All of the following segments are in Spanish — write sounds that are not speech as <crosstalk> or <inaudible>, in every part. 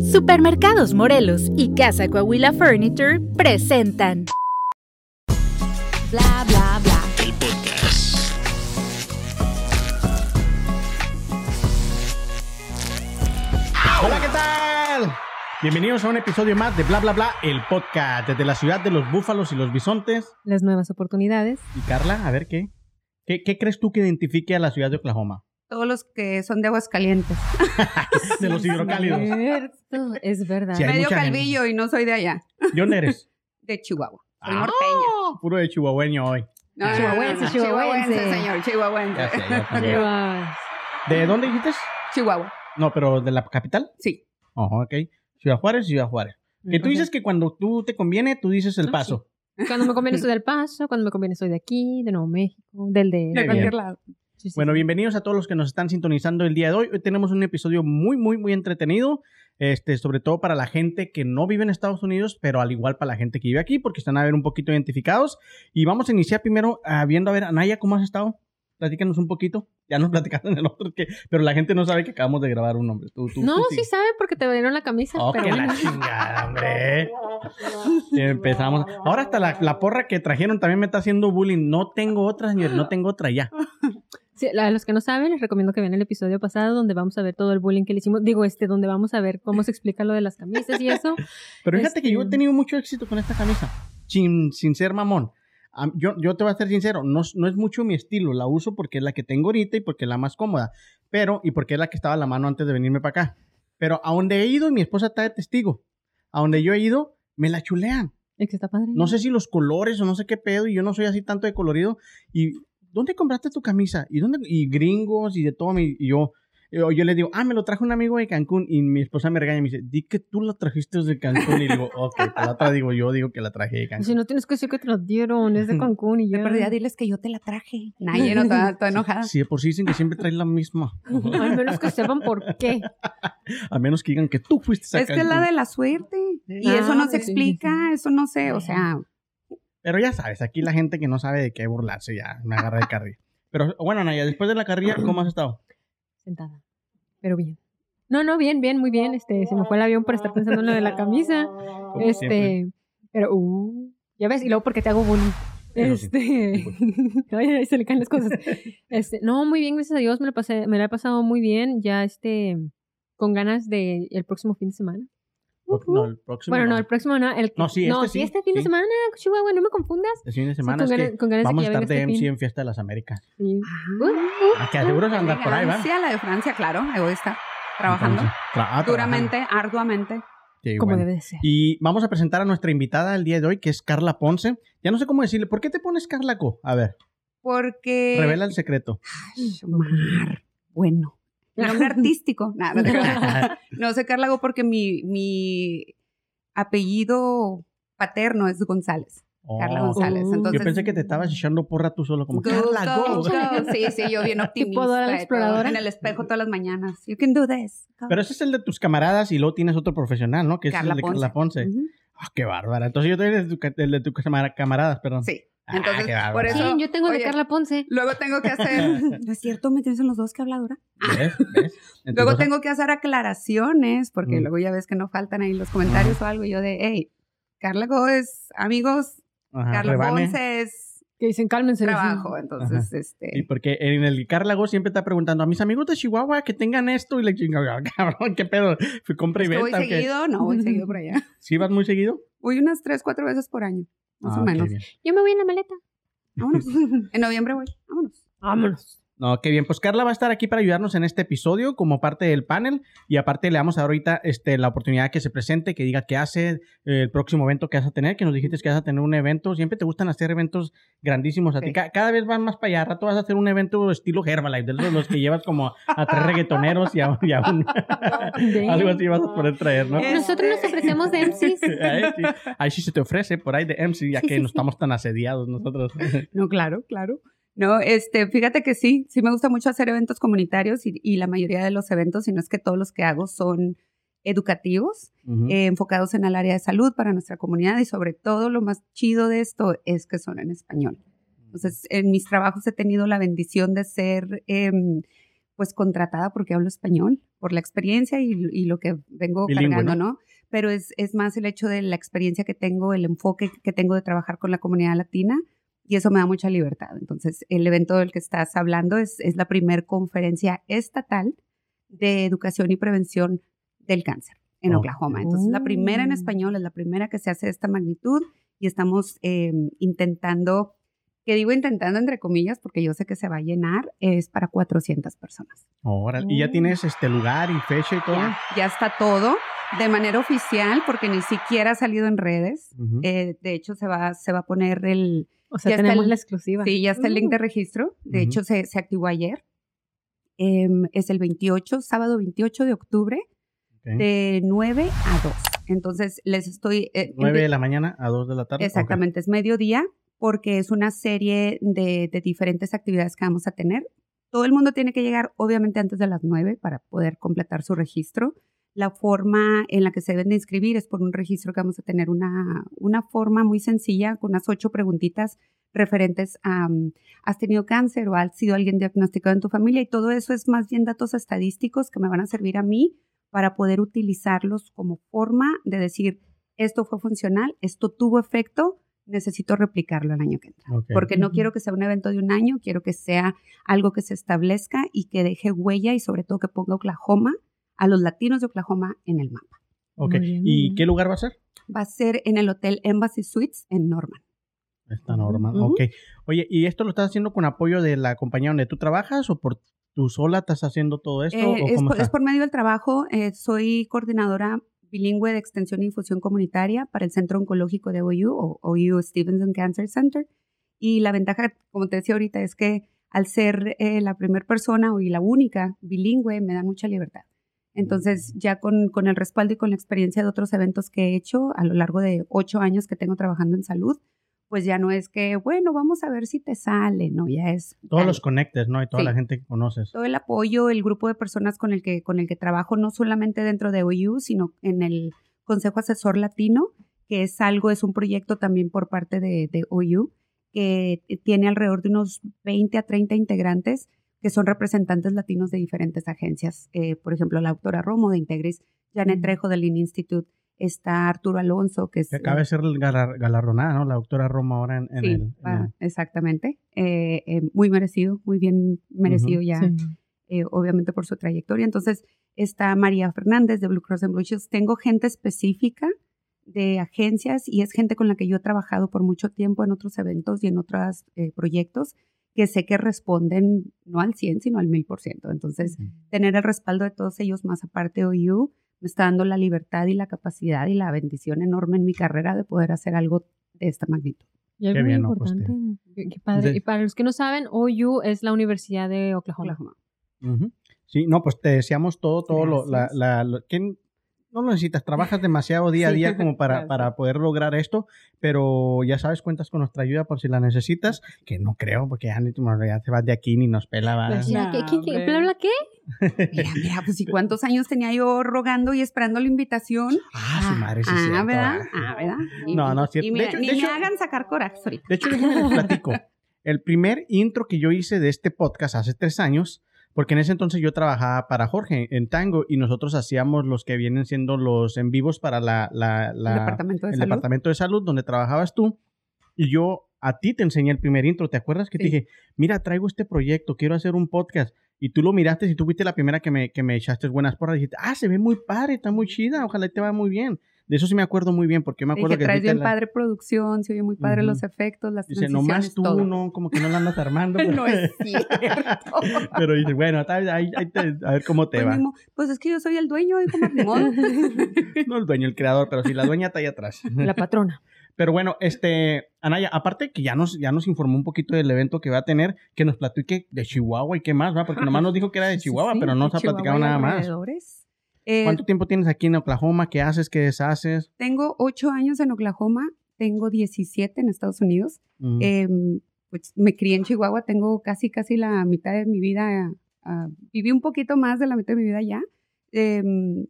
Supermercados Morelos y Casa Coahuila Furniture presentan Bla bla bla. El podcast. Hola, ¿qué tal? Bienvenidos a un episodio más de Bla Bla Bla, el podcast desde la ciudad de los búfalos y los bisontes. las nuevas oportunidades. Y Carla, a ver qué. ¿Qué, qué crees tú que identifique a la ciudad de Oklahoma? Todos los que son de aguas calientes. <laughs> De los hidrocálidos. Cierto, es verdad. Sí, Medio gente. calvillo y no soy de allá, ¿De dónde eres? <laughs> de Chihuahua. Soy Ah, norteña. Puro de chihuahueño hoy. No, Chihuahuense, no, chihuahuense. señor, chihuahuense. <laughs> ¿De dónde dijiste? Chihuahua, No, pero de la capital. sí. Oh, ok. Ciudad Juárez, Ciudad Juárez. Que tú dices que cuando tú te conviene, tú dices el Ah, paso. Cuando me conviene soy del Paso, cuando me conviene soy de aquí, de Nuevo México, del de... De cualquier lado. Sí, sí, Bueno, bienvenidos a todos los que nos están sintonizando el día de hoy. Hoy tenemos un episodio muy, muy, muy entretenido. Este, sobre todo para la gente que no vive en Estados Unidos, pero al igual para la gente que vive aquí, porque están a ver un poquito identificados. Y vamos a iniciar primero ah, viendo a ver, Anaya, ¿cómo has estado? Platícanos un poquito. Ya nos <laughs> platicaron el otro, que, pero la gente no sabe que acabamos de grabar un nombre. Tú, tú, No, tú sí sabe porque te dieron la camisa, Oh, pero que bueno. la chingada, hombre. Y empezamos. Ahora hasta la, la porra que trajeron también me está haciendo bullying. No tengo otra, señor, no tengo otra ya. Sí, a los que no saben, les recomiendo que vean el episodio pasado donde vamos a ver todo el bullying que le hicimos. Digo, este, donde vamos a ver cómo se explica lo de las camisas y eso. <laughs> Pero fíjate que yo he Este- tenido mucho éxito con esta camisa. Sin, sin ser mamón. Am- Yo, yo te voy a ser sincero, no, es- no es mucho mi estilo. La uso porque es la que tengo ahorita y porque es la más cómoda. Pero, y porque es la que estaba a la mano antes de venirme para acá. Pero a donde he ido, y mi esposa está de testigo. A donde yo he ido, me la chulean. Es que está padre. No sé si los colores o no sé qué pedo, y yo no soy así tanto de colorido. Y, ¿dónde compraste tu camisa? ¿Y dónde? Y gringos y de todo. Y yo, yo, yo le digo, ah, me lo trajo un amigo de Cancún. Y mi esposa me regaña y me dice, di que tú lo trajiste desde Cancún. Y digo, ok, pues la otra digo yo, digo que la traje de Si Cancún. no tienes que decir que te lo dieron, es de Cancún y De ya. perdida, diles que yo te la traje. Nadie no está, está enojada. Sí, de por sí dicen que siempre traes la misma. <laughs> Al menos que sepan por qué. A menos que digan que tú fuiste a Es que es la Cancún. de la suerte. Y Ah, eso no se sí, sí, explica, eso no sé, o sea, Pero ya sabes, aquí la gente que no sabe de qué burlarse ya me agarra de carrilla. Pero bueno, Naya, después de la carrilla, ¿cómo has estado? sentada. Pero bien. No, no, bien, bien, muy bien. Este, se me fue el avión por estar pensando en lo de la camisa. Como Este, siempre. pero, uh, ya ves, y luego porque te hago bullying. Este, <laughs> ay, ay, se le caen las cosas. Este, no, muy bien, gracias a Dios, me la pasé, me la he pasado muy bien, ya este, con ganas de el próximo fin de semana. No, el próximo. Bueno, no, no. el próximo no, el No, sí, este sí, este fin de sí. semana, Chihuahua, no me confundas. El fin de Sí, semana con es que ganas- con ganas de vamos a estar venga de este MC fin. en Fiesta de las Américas. Sí. ah, Ah, que seguro se andar por ahí, ¿va? elegancia, la de Francia, claro, ahí voy a estar trabajando Entonces, tra- ah, duramente, arduamente. Sí, Como bueno. debe de ser. Y vamos a presentar a nuestra invitada el día de hoy, que es Carla Ponce. Ya no sé cómo decirle. ¿Por qué te pones Carla Co? A ver, Porque. revela el secreto. Ay, Omar, Bueno. Mi nombre <laughs> artístico. Nada, no, sé, Carla, hago porque mi, mi apellido paterno es González. Carla Oh, González. Oh. Entonces, Yo pensé que te estabas echando porra tú solo, como Go, Carla go, Go. go. Sí, sí, yo bien <laughs> optimista. La exploradora. En el espejo todas las mañanas. You can do this. Go. Pero ese es el de tus camaradas y luego tienes otro profesional, ¿no? Que Carla es el de Carla Ponce. Ujú. Ah, qué bárbara. Entonces yo estoy el de, tu, ca- el de tus camara- camaradas, perdón. Sí. Ah, Entonces, bárbara. por eso. Sí, yo tengo de oye, Carla Ponce. Luego tengo que hacer. <laughs> ¿No es cierto? ¿Me tienes en los dos que habladora? ¿Ves? ¿Ves? <laughs> Luego tengo que hacer aclaraciones, porque Mm. luego ya ves que no faltan ahí los comentarios o algo. y Yo de, hey, Carla Go es amigos, Ajá, Carla rebane. Ponce es Que dicen, cálmense. trabajo. Entonces, Sí, este. porque en el Carla Go siempre está preguntando a mis amigos de Chihuahua que tengan esto y le chingada, cabrón, qué pedo. Fui compra y ¿es que voy venta. ¿o qué? seguido? No, voy seguido por <laughs> allá. ¿Sí vas muy seguido? Voy unas tres, cuatro veces por año, más Ah, o qué menos. Yo me voy en la maleta. Vámonos. <laughs> en noviembre voy. Vámonos. Vámonos. No, qué bien. Pues Carla va a estar aquí para ayudarnos en este episodio como parte del panel y aparte le vamos a dar ahorita este, la oportunidad que se presente, que diga qué hace, eh, el próximo evento que vas a tener, que nos dijiste que vas a tener un evento. Siempre te gustan hacer eventos grandísimos a ti. Sí. Cada vez van más para allá. Al rato vas a hacer un evento estilo Herbalife, de los, los que llevas como a tres reggaetoneros y a, y a un... <laughs> Algo así vas a poder traer, ¿no? Nosotros nos ofrecemos <laughs> de MCs. Ahí sí, ahí sí se te ofrece por ahí de MC, ya Sí, que sí, no sí. estamos tan asediados nosotros. <laughs> No, claro, claro. No, este, fíjate que sí, sí me gusta mucho hacer eventos comunitarios y, y la mayoría de los eventos, si no es que todos los que hago son educativos, eh, enfocados en el área de salud para nuestra comunidad y sobre todo lo más chido de esto es que son en español. Entonces, en mis trabajos he tenido la bendición de ser, em, pues, contratada porque hablo español por la experiencia y, y lo que vengo Bilingüe, cargando, ¿no? ¿no? Pero es, es más el hecho de la experiencia que tengo, el enfoque que tengo de trabajar con la comunidad latina y eso me da mucha libertad. Entonces, el evento del que estás hablando es, es la primer conferencia estatal de educación y prevención del cáncer en Oh. Oklahoma. Entonces, la primera en Oh. español es la primera que se hace de esta magnitud y estamos eh, intentando, que digo intentando entre comillas porque yo sé que se va a llenar, es para 400 personas. Órale, ¿Y ya Oh. tienes este lugar y fecha y todo? Ya, ya está todo de manera oficial porque ni siquiera ha salido en redes. Ujú. Eh, de hecho, se va, se va a poner el, O sea, Ya está tenemos el- la exclusiva. Sí, ya está el link de Uh. registro. De Ujú. hecho, se, se activó ayer. Em, es el 28, sábado 28 de octubre, Ok. de 9 a 2. Entonces, les estoy... eh, 9 de la mañana a 2 de la tarde. Exactamente, es mediodía porque es una serie de, de diferentes actividades que vamos a tener. Todo el mundo tiene que llegar, obviamente, antes de las 9 para poder completar su registro. La forma en la que se deben de inscribir es por un registro que vamos a tener una, una forma muy sencilla con unas ocho preguntitas referentes a um, has tenido cáncer o has sido alguien diagnosticado en tu familia y todo eso es más bien datos estadísticos que me van a servir a mí para poder utilizarlos como forma de decir esto fue funcional, esto tuvo efecto, necesito replicarlo el año que entra. Porque no quiero que sea un evento de un año, quiero que sea algo que se establezca y que deje huella y sobre todo que ponga Oklahoma, a los latinos de Oklahoma en el mapa. Ok. Bien, ¿Y bien. qué lugar va a ser? Va a ser en el Hotel Embassy Suites en Norman. Esta norma. Ujú. Ok. Oye, ¿y esto lo estás haciendo con apoyo de la compañía donde tú trabajas o por tú sola estás haciendo todo esto? Eh, o es, por, está? es por medio del trabajo. eh, soy coordinadora bilingüe de extensión y difusión comunitaria para el Centro Oncológico de OU o OU Stevenson Cancer Center. Y la ventaja, como te decía ahorita, es que al ser eh, la primera persona y la única bilingüe, me da mucha libertad. Entonces, ya con, con el respaldo y con la experiencia de otros eventos que he hecho a lo largo de ocho años que tengo trabajando en salud, pues ya no es que, bueno, vamos a ver si te sale, no, ya es... Todos los conectes, ¿no? Y toda Sí. la gente que conoces. todo el apoyo, el grupo de personas con el que, con el que trabajo, no solamente dentro de OU, sino en el Consejo Asesor Latino, que es algo, es un proyecto también por parte de, de OU, que tiene alrededor de unos 20 a 30 integrantes que son representantes latinos de diferentes agencias. Eh, por ejemplo, la doctora Romo de Integris, Janet. Trejo del Lean Institute, está Arturo Alonso, que es... Que acaba de ser galar- galardonada, ¿no? La doctora Roma ahora en, en Sí, el... en ah, el- exactamente. Eh, eh, muy merecido, muy bien merecido Ujú. ya Sí. eh, obviamente por su trayectoria. Entonces, está María Fernández de Blue Cross and Blue Shield. Tengo gente específica de agencias y es gente con la que yo he trabajado por mucho tiempo en otros eventos y en otros eh, proyectos que sé que responden no al 100, sino al 1000%. Entonces, tener el respaldo de todos ellos, más aparte OU, me está dando la libertad y la capacidad y la bendición enorme en mi carrera de poder hacer algo de esta magnitud. Y algo Qué muy bien, ¿no? Pues, importante. Qué- qué padre. de- Y para los que no saben, OU es la Universidad de Oklahoma. Sí, no, pues te deseamos todo, todo lo, la, la, lo- que no lo necesitas, trabajas <laughs> demasiado día a Sí, día <laughs> como para, para poder lograr esto, pero ya sabes, cuentas con nuestra ayuda por si la necesitas, que no creo, porque ya, ni, ya te vas de aquí ni nos pela, ¿va? Pues, ya, No, ¿qué, qué, qué, hombre. bla, bla, qué? Mira, mira, pues y cuántos años tenía yo rogando y esperando la invitación. Ah, su madre, sí, ah, cierto, ¿verdad? Ah, ¿verdad? Y- No, no, es cierto. Y De mira, hecho- ni de me hecho- hagan sacar corajes ahorita. De hecho, déjenme les <laughs> platico. El primer intro que yo hice de este podcast hace tres años, porque en ese entonces yo trabajaba para Jorge en Tango y nosotros hacíamos los que vienen siendo los en vivos para la, la- la- el departamento de el salud. departamento de salud donde trabajabas tú. Y yo a ti te enseñé el primer intro. ¿Te acuerdas que te Sí. dije, mira, traigo este proyecto, quiero hacer un podcast? Y tú lo miraste y tú fuiste la primera que me, que me echaste buenas porras. Y dijiste, ah, se ve muy padre, está muy chida, ojalá te va muy bien. De eso sí me acuerdo muy bien, porque yo me acuerdo que traes fuiste bien la- padre producción, se oye muy padre los efectos, las Dice, nomás tú, todo. no, como que no la andas armando. <laughs> pues". No es cierto. <laughs> Pero dice, bueno, está- ahí- ahí te- a ver cómo te Pues, va. mismo, pues es que yo soy el dueño, hijo, más ni modo. <laughs> No el dueño, el creador, pero sí, la dueña está ahí atrás. La patrona. Pero bueno, este, Anaya, aparte que ya nos, ya nos informó un poquito del evento que va a tener, que nos platique de Chihuahua y qué más, ¿va? Porque nomás nos dijo que era de sí, Chihuahua, sí, pero no nos ha platicado y nada más. Eh, ¿Cuánto tiempo tienes aquí en Oklahoma? ¿Qué haces? ¿Qué deshaces? Tengo ocho años en Oklahoma, tengo 17 en Estados Unidos. Mm, Em, pues me crié en Chihuahua, tengo casi, casi la mitad de mi vida, ah, viví un poquito más de la mitad de mi vida allá. Em,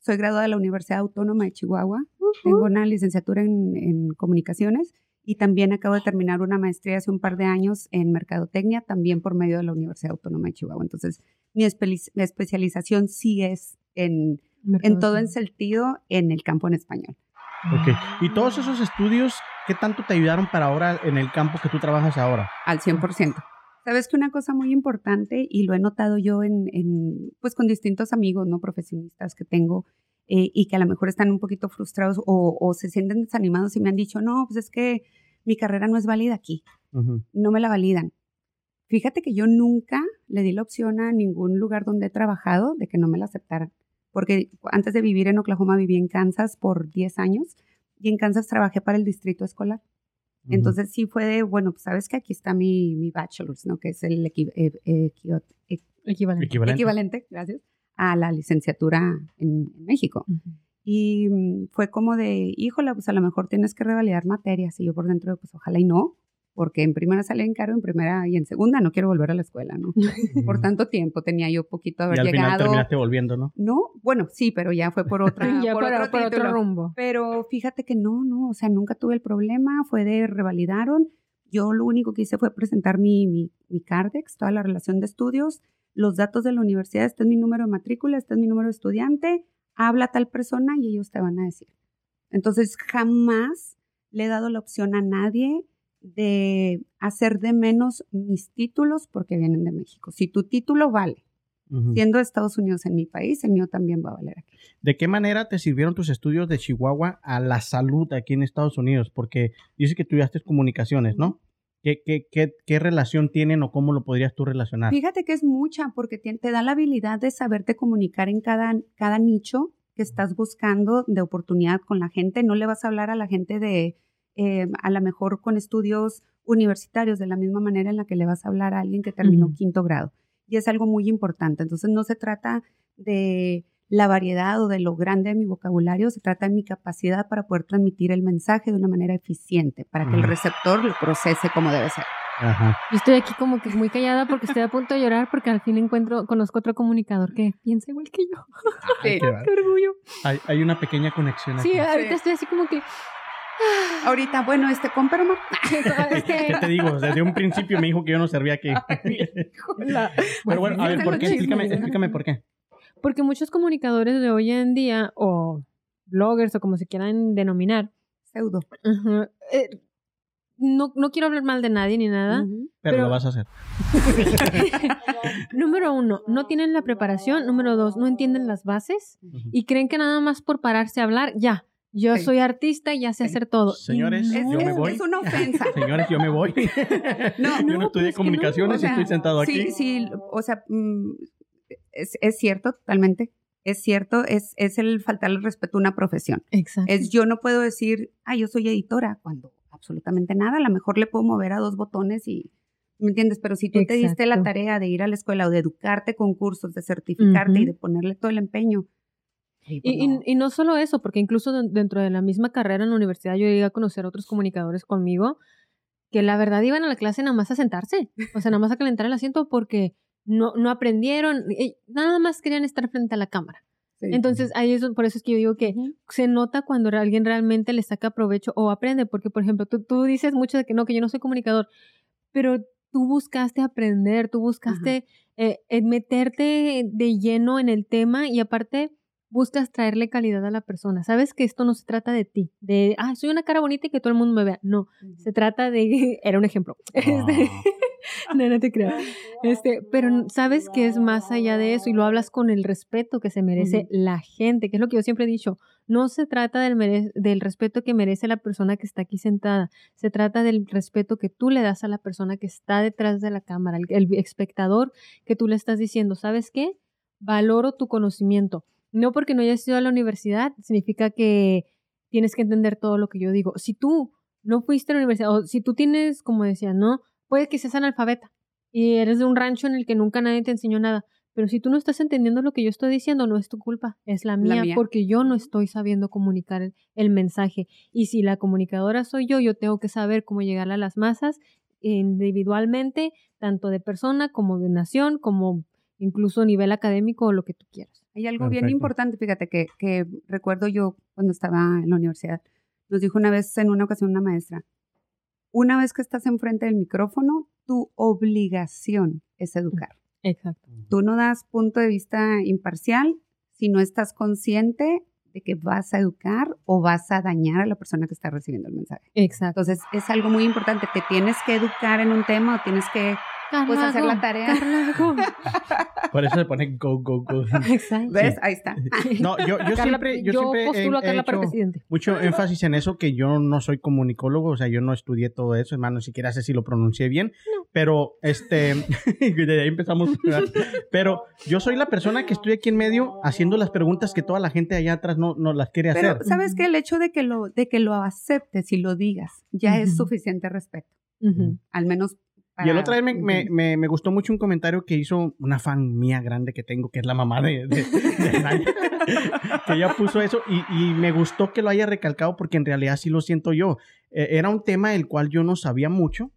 soy graduada de la Universidad Autónoma de Chihuahua, tengo una licenciatura en, en comunicaciones y también acabo de terminar una maestría hace un par de años en mercadotecnia, también por medio de la Universidad Autónoma de Chihuahua. Entonces, mi especialización sí es en, en todo en sentido en el campo en español. Ok. ¿Y todos esos estudios, qué tanto te ayudaron para ahora en el campo que tú trabajas ahora? Al 100%. Sabes que una cosa muy importante, y lo he notado yo en, pues con distintos amigos, ¿no? Profesionistas que tengo, eh, y que a lo mejor están un poquito frustrados o, se sienten desanimados y me han dicho, no, pues es que mi carrera no es válida aquí, no me la validan. Fíjate que yo nunca le di la opción a ningún lugar donde he trabajado de que no me la aceptaran, porque antes de vivir en Oklahoma viví en Kansas por 10 años y en Kansas trabajé para el distrito escolar. Entonces sí fue de, bueno, pues sabes que aquí está mi, mi bachelor's, ¿no? Que es el eh, equivalente. equivalente. gracias, a la licenciatura en, México. Y mm, fue como de, híjole, pues a lo mejor tienes que revalidar materias. Y yo por dentro, pues ojalá y no, porque en primera salí en caro, en primera y en segunda no quiero volver a la escuela, ¿no? <laughs> por tanto tiempo tenía yo poquito haber y al llegado. Final terminaste volviendo, ¿no? No, bueno, sí, pero ya fue por otra, <laughs> ya por, otro, rumbo. Pero fíjate que no, no, o sea, nunca tuve el problema, fue de revalidaron. Yo lo único que hice fue presentar mi, mi, mi Cardex, toda la relación de estudios, los datos de la universidad, este es mi número de matrícula, este es mi número de estudiante, habla tal persona y ellos te van a decir. Entonces, jamás le he dado la opción a nadie de hacer de menos mis títulos porque vienen de México. Si tu título vale, siendo Estados Unidos en mi país, el mío también va a valer aquí. ¿De qué manera te sirvieron tus estudios de Chihuahua a la salud aquí en Estados Unidos? Porque dice que estudiaste comunicaciones, ¿no? ¿Qué, qué, qué, qué relación tienen o cómo lo podrías tú relacionar? Fíjate que es mucha porque te, te da la habilidad de saberte comunicar en cada, cada nicho que estás buscando de oportunidad con la gente. No le vas a hablar a la gente de eh, a lo mejor con estudios universitarios de la misma manera en la que le vas a hablar a alguien que terminó quinto grado. Y es algo muy importante. Entonces no se trata de la variedad o de lo grande de mi vocabulario, se trata de mi capacidad para poder transmitir el mensaje de una manera eficiente, para que el receptor lo procese como debe ser. Yo estoy aquí como que muy callada porque estoy a punto de llorar porque al fin encuentro, conozco otro comunicador que piensa igual que yo. <laughs> qué, orgullo. Hay, una pequeña conexión aquí. Sí, ahorita estoy así como que Ahorita, bueno, este, compra <laughs> este... ¿Qué te digo? Desde un principio me dijo que yo no servía aquí. <laughs> Pero bueno, a ver, ¿por qué? Explícame, explícame por qué. Porque muchos comunicadores de hoy en día, o bloggers, o como se quieran denominar, pseudo. Eh, no, no quiero hablar mal de nadie ni nada. pero, lo vas a hacer. <laughs> número uno, no tienen la preparación. Número dos, no entienden las bases y creen que nada más por pararse a hablar, ya, yo soy artista y ya sé hacer todo. <laughs> Señores, yo me voy. Es una ofensa. Señores, yo me voy. no, yo no, estudié comunicaciones y estoy sentado aquí. Sí, sí, o sea, mm, es, es cierto, totalmente. Es cierto, es, es el faltarle respeto a una profesión. Exacto. Es yo no puedo decir, ah, yo soy editora, cuando absolutamente nada. A lo mejor le puedo mover a dos botones y, ¿me entiendes? Pero si tú te diste la tarea de ir a la escuela o de educarte con cursos, de certificarte y de ponerle todo el empeño, pues y, no. solo eso, porque incluso dentro de la misma carrera en la universidad yo llegué a conocer a otros comunicadores conmigo que la verdad iban a la clase nada más a sentarse, o sea, nada más a calentar el asiento porque no, no aprendieron, nada más querían estar frente a la cámara. Entonces, ahí es, por eso es que yo digo que se nota cuando alguien realmente le saca provecho o aprende, porque, por ejemplo, tú, tú dices mucho de que no, que yo no soy comunicador, pero tú buscaste aprender, tú buscaste eh, eh, meterte de lleno en el tema y aparte buscas traerle calidad a la persona. Sabes que esto no se trata de ti, de, ah, soy una cara bonita y que todo el mundo me vea. No, se trata de, <laughs> era un ejemplo. <laughs> Este, ah. <laughs> no, no te creo. Este, pero sabes que es más allá de eso y lo hablas con el respeto que se merece la gente, que es lo que yo siempre he dicho. No se trata del, del respeto que merece la persona que está aquí sentada, se trata del respeto que tú le das a la persona que está detrás de la cámara, el espectador que tú le estás diciendo, ¿sabes qué? Valoro tu conocimiento no porque no hayas ido a la universidad significa que tienes que entender todo lo que yo digo. Si tú no fuiste a la universidad, o si tú tienes, como decía, ¿no? Puede que seas analfabeta y eres de un rancho en el que nunca nadie te enseñó nada. Pero si tú no estás entendiendo lo que yo estoy diciendo, no es tu culpa, es la mía, porque yo no estoy sabiendo comunicar el, mensaje. Y si la comunicadora soy yo, yo tengo que saber cómo llegar a las masas individualmente, tanto de persona como de nación, como incluso a nivel académico o lo que tú quieras. Hay algo bien importante, fíjate, que, que recuerdo yo cuando estaba en la universidad. Nos dijo una vez, en una ocasión, una maestra, una vez que estás enfrente del micrófono, tu obligación es educar. Exacto. Tú no das punto de vista imparcial si no estás consciente de que vas a educar o vas a dañar a la persona que está recibiendo el mensaje. Exacto. Entonces, es algo muy importante. Te tienes que educar en un tema o tienes que pues, hacer la tarea. Carlago. <laughs> Por eso se pone go, go, go. Exacto. ¿Ves? Ahí está. <laughs> No, yo, yo Carla, siempre, yo siempre he- postulo a he Carla para presidente. mucho énfasis en eso, que yo no soy comunicólogo, o sea, yo no estudié todo eso, hermano, ni siquiera sé si lo pronuncié bien, pero este, <laughs> de ahí empezamos, pero yo soy la persona que estoy aquí en medio haciendo las preguntas que toda la gente allá atrás no, no las quiere Pero, hacer. ¿sabes qué? El hecho de que lo, de que lo aceptes y lo digas ya es suficiente respeto. Al menos Y el para- otro día me, me, me, me gustó mucho un comentario que hizo una fan mía grande que tengo, que es la mamá de, de, de Naya, <laughs> que ella puso eso y, y me gustó que lo haya recalcado porque en realidad sí lo siento yo. Eh, era un tema del cual yo no sabía mucho,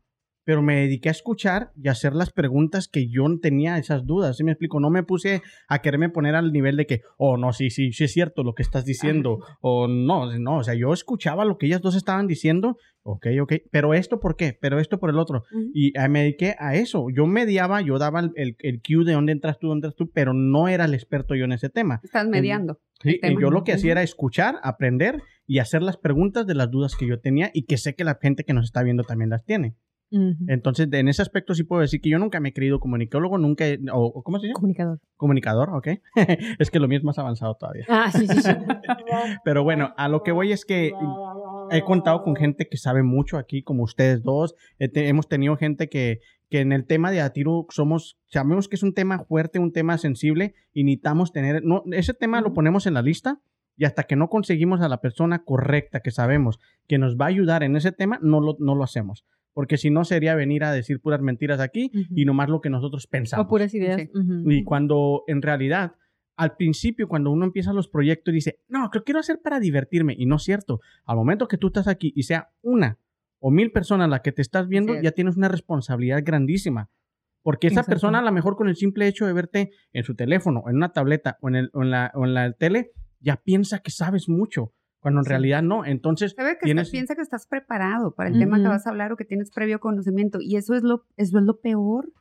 pero me dediqué a escuchar y a hacer las preguntas que yo tenía esas dudas. ¿Sí me explico? No me puse a quererme poner al nivel de que, oh, no, sí, sí, sí es cierto lo que estás diciendo, o no, no, o sea, yo escuchaba lo que ellas dos estaban diciendo, ok, ok, pero esto por qué, pero esto por el otro. Y eh, me dediqué a eso. Yo mediaba, yo daba el, el, el cue de dónde entras tú, dónde entras tú, pero no era el experto yo en ese tema. Estás mediando. Sí, tema. yo lo que hacía era escuchar, aprender y hacer las preguntas de las dudas que yo tenía y que sé que la gente que nos está viendo también las tiene. Entonces, en ese aspecto sí puedo decir que yo nunca me he creído comunicólogo, nunca, he- o, ¿cómo se llama? Comunicador. Comunicador, ok. <laughs> es que lo mío es más avanzado todavía. Ah, sí, sí, sí. <laughs> Pero bueno, a lo que voy es que he contado con gente que sabe mucho aquí, como ustedes dos. Te- hemos tenido gente que, que en el tema de Atiro somos, sabemos que es un tema fuerte, un tema sensible y necesitamos tener, no, ese tema lo ponemos en la lista y hasta que no conseguimos a la persona correcta que sabemos que nos va a ayudar en ese tema, no lo, no lo hacemos. Porque si no sería venir a decir puras mentiras aquí Ujú. y nomás lo que nosotros pensamos. O puras ideas. Sí. Y cuando en realidad, al principio, cuando uno empieza los proyectos y dice, no, lo quiero hacer para divertirme, y no es cierto. Al momento que tú estás aquí y sea una o mil personas la que te estás viendo, ya tienes una responsabilidad grandísima. Porque esa Exacto. persona, a lo mejor con el simple hecho de verte en su teléfono, en una tableta o en, el, o en, la, o en la tele, ya piensa que sabes mucho, cuando en Sí. realidad no. Entonces, ¿Sabe que tienes... piensa que estás preparado para el tema que vas a hablar o que tienes previo conocimiento? Y eso es lo, eso es lo peor,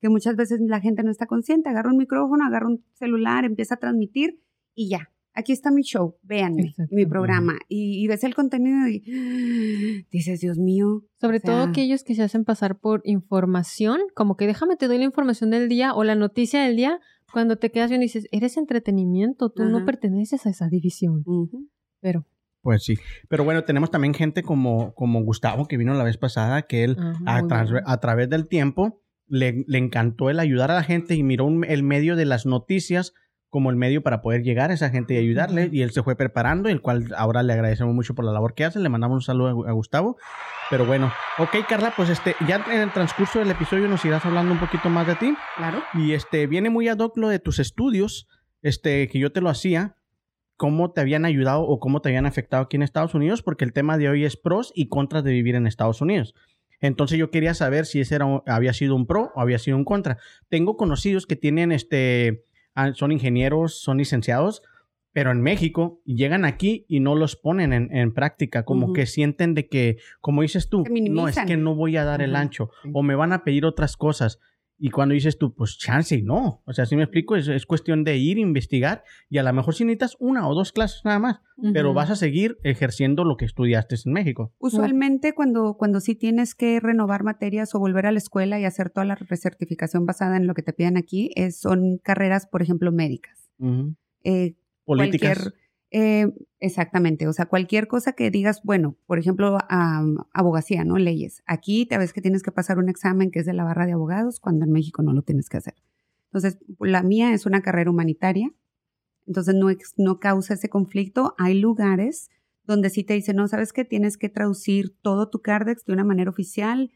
que muchas veces la gente no está consciente. Agarra un micrófono, agarra un celular, empieza a transmitir y ya. Aquí está mi show, véanme, mi programa. Y, y ves el contenido y <gasps> dices, Dios mío. Sobre o sea, todo aquellos que se hacen pasar por información, como que déjame te doy la información del día o la noticia del día, cuando te quedas bien y dices, eres entretenimiento, tú no perteneces a esa división. ujú. Pero, Pues sí. Pero bueno, tenemos también gente como, como Gustavo, que vino la vez pasada, que él Ajá, a, través del tiempo le, le encantó el ayudar a la gente y miró un- el medio de las noticias como el medio para poder llegar a esa gente y ayudarle. Y él se fue preparando, el cual ahora le agradecemos mucho por la labor que hace. Le mandamos un saludo a, a Gustavo. Pero bueno, ok, Carla, pues este, ya en el transcurso del episodio nos irás hablando un poquito más de ti. Claro. Y este, viene muy ad hoc lo de tus estudios, este, que yo te lo hacía, cómo te habían ayudado o cómo te habían afectado aquí en Estados Unidos, porque el tema de hoy es pros y contras de vivir en Estados Unidos. Entonces yo quería saber si ese era, un- había sido un pro o había sido un contra. Tengo conocidos que tienen, este, ah, son ingenieros, son licenciados, pero en México llegan aquí y no los ponen en, en práctica, como que sienten de que, como dices tú, no, es que no voy a dar el ancho o me van a pedir otras cosas. Y cuando dices tú, pues chance y no. O sea, si me explico, es, es cuestión de ir, investigar y a lo mejor si necesitas una o dos clases nada más, pero vas a seguir ejerciendo lo que estudiaste en México. Usualmente cuando, cuando sí tienes que renovar materias o volver a la escuela y hacer toda la recertificación basada en lo que te piden aquí, es- son carreras, por ejemplo, médicas. Eh, Políticas. Cualquier, eh, exactamente, o sea, cualquier cosa que digas, bueno, por ejemplo, am, abogacía, ¿no? Leyes. Aquí te ves que tienes que pasar un examen que es de la barra de abogados, cuando en México no lo tienes que hacer. Entonces, la mía es una carrera humanitaria, entonces no, no causa ese conflicto. Hay lugares donde sí te dicen, no, sabes que tienes que traducir todo tu Cardex de una manera oficial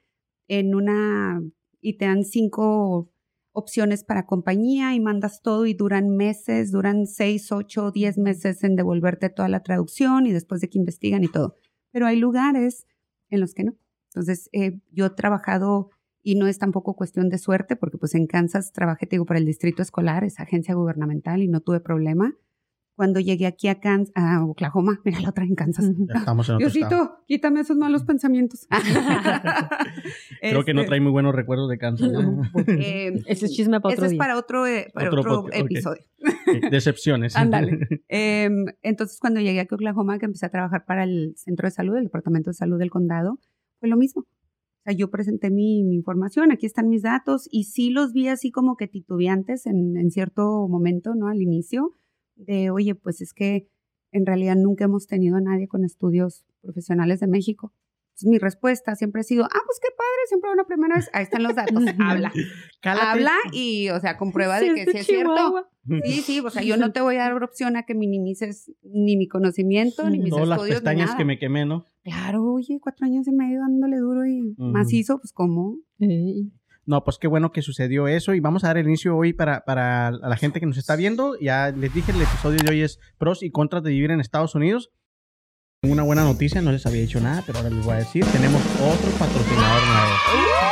en una, y te dan cinco opciones para compañía y mandas todo y duran meses, duran seis, ocho, diez meses en devolverte toda la traducción y después de que investigan y todo. Pero hay lugares en los que no. Entonces, eh, yo he trabajado y no es tampoco cuestión de suerte porque pues en Kansas trabajé, te digo, para el distrito escolar, es agencia gubernamental y no tuve problema. Cuando llegué aquí a, Kansas, a Oklahoma, <laughs> mira la otra en Kansas. Estamos en otro estado. Diosito, quítame esos malos pensamientos. <laughs> <laughs> Creo que no Este, trae muy buenos recuerdos de Kansas. ¿no? eh, Ese es chisme para otro ese es día. para otro, eh, para Otro otro, episodio. Sí, Decepciones. Ándale. Em, entonces, cuando llegué aquí a Oklahoma, que empecé a trabajar para el centro de salud, el departamento de salud del condado, fue lo mismo. O sea, yo presenté mi, mi información, aquí están mis datos, y sí los vi así como que titubeantes en, en cierto momento, ¿no? Al inicio, de, oye, pues es que en realidad nunca hemos tenido a nadie con estudios profesionales de México. Entonces, mi respuesta siempre ha sido, ah, pues qué padre, siempre una primera vez, ahí están los datos, <laughs> habla. Cálate. Habla y, o sea, comprueba de Sí, que sí es cierto. Sí, sí, o sea, yo no <laughs> te voy a dar opción a que minimices ni mi conocimiento, ni mis las estudios, ni pestañas nada. que me quemé, ¿no? Claro, oye, cuatro años y medio dándole duro y Ujú. macizo, pues ¿cómo? Ey. No, pues qué bueno que sucedió eso y vamos a dar el inicio hoy para, para la gente que nos está viendo. Ya les dije, el episodio de hoy es pros y contras de vivir en Estados Unidos. Una buena noticia, no les había dicho nada, pero ahora les voy a decir, tenemos otro patrocinador nuevo.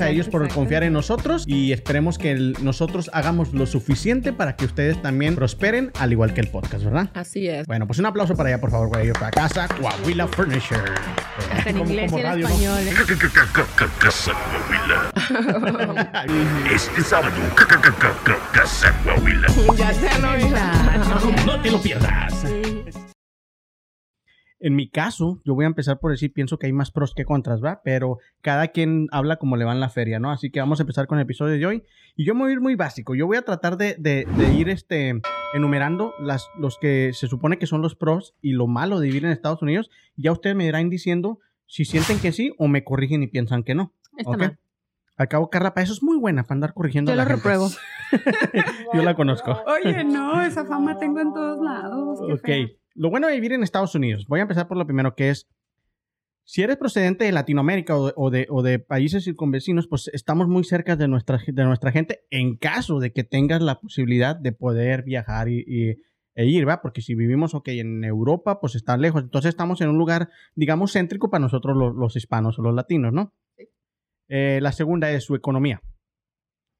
a ellos por confiar en nosotros y esperemos que el- nosotros hagamos lo suficiente para que ustedes también prosperen, al igual que el podcast, ¿verdad? Así es. Bueno, pues un aplauso para allá, por favor, para ellos, para casa Coahuila Furniture. Hasta en Como- inglés como y en radio, ¿no? español. Casa Coahuila. <laughs> Este sábado, Casa Coahuila. Ya te lo. No te lo pierdas. En mi caso, yo voy a empezar por decir, pienso que hay más pros que contras, ¿va? Pero cada quien habla como le va en la feria, ¿no? Así que vamos a empezar con el episodio de hoy. Y yo me voy a ir muy básico. Yo voy a tratar de, de- de ir este, enumerando las, los que se supone que son los pros y lo malo de vivir en Estados Unidos. Ya ustedes me irán diciendo si sienten que sí o me corrigen y piensan que no. Está ¿ok? mal. Al cabo, Carla, para eso es muy buena, para andar corrigiendo Yo la lo gente. repruebo. <laughs> Yo la conozco. Oye, no, esa fama tengo en todos lados. qué Ok. feo. Lo bueno de vivir en Estados Unidos. Voy a empezar por lo primero que es. Si eres procedente de Latinoamérica o de, o de- o de países circunvecinos, pues estamos muy cerca de nuestra, de nuestra gente en caso de que tengas la posibilidad de poder viajar y, y- e ir, ¿va? Porque si vivimos, ok, en Europa, pues está lejos. Entonces estamos en un lugar, digamos, céntrico para nosotros los, los hispanos o los latinos, ¿no? Eh, la segunda es su economía.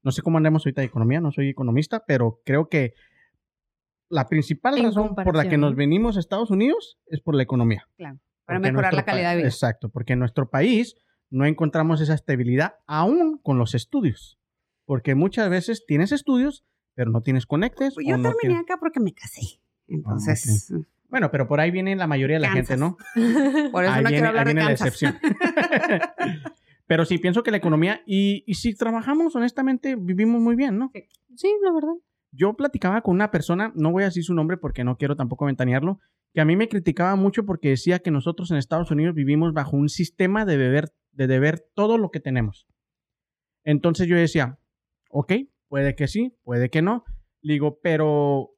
No sé cómo andamos ahorita de economía, no soy economista, pero creo que la principal En razón por la que nos venimos a Estados Unidos es por la economía. Para Porque mejorar la calidad de vida. Exacto, porque en nuestro país no encontramos esa estabilidad aún con los estudios. Porque muchas veces tienes estudios, pero no tienes conectes. Pues yo no terminé tienes- acá porque me casé. Entonces, Bueno, pero por ahí viene la mayoría de la gente, Kansas. ¿no? <laughs> por eso ahí no viene, quiero hablar ahí de viene la excepción. <laughs> pero sí, pienso que la economía, y, y si trabajamos honestamente, vivimos muy bien, ¿no? Sí, la verdad. Yo platicaba con una persona, no voy a decir su nombre porque no quiero tampoco ventanearlo, que a mí me criticaba mucho porque decía que nosotros en Estados Unidos vivimos bajo un sistema de beber, de deber todo lo que tenemos. Entonces yo decía, ok, puede que sí, puede que no. Le digo, pero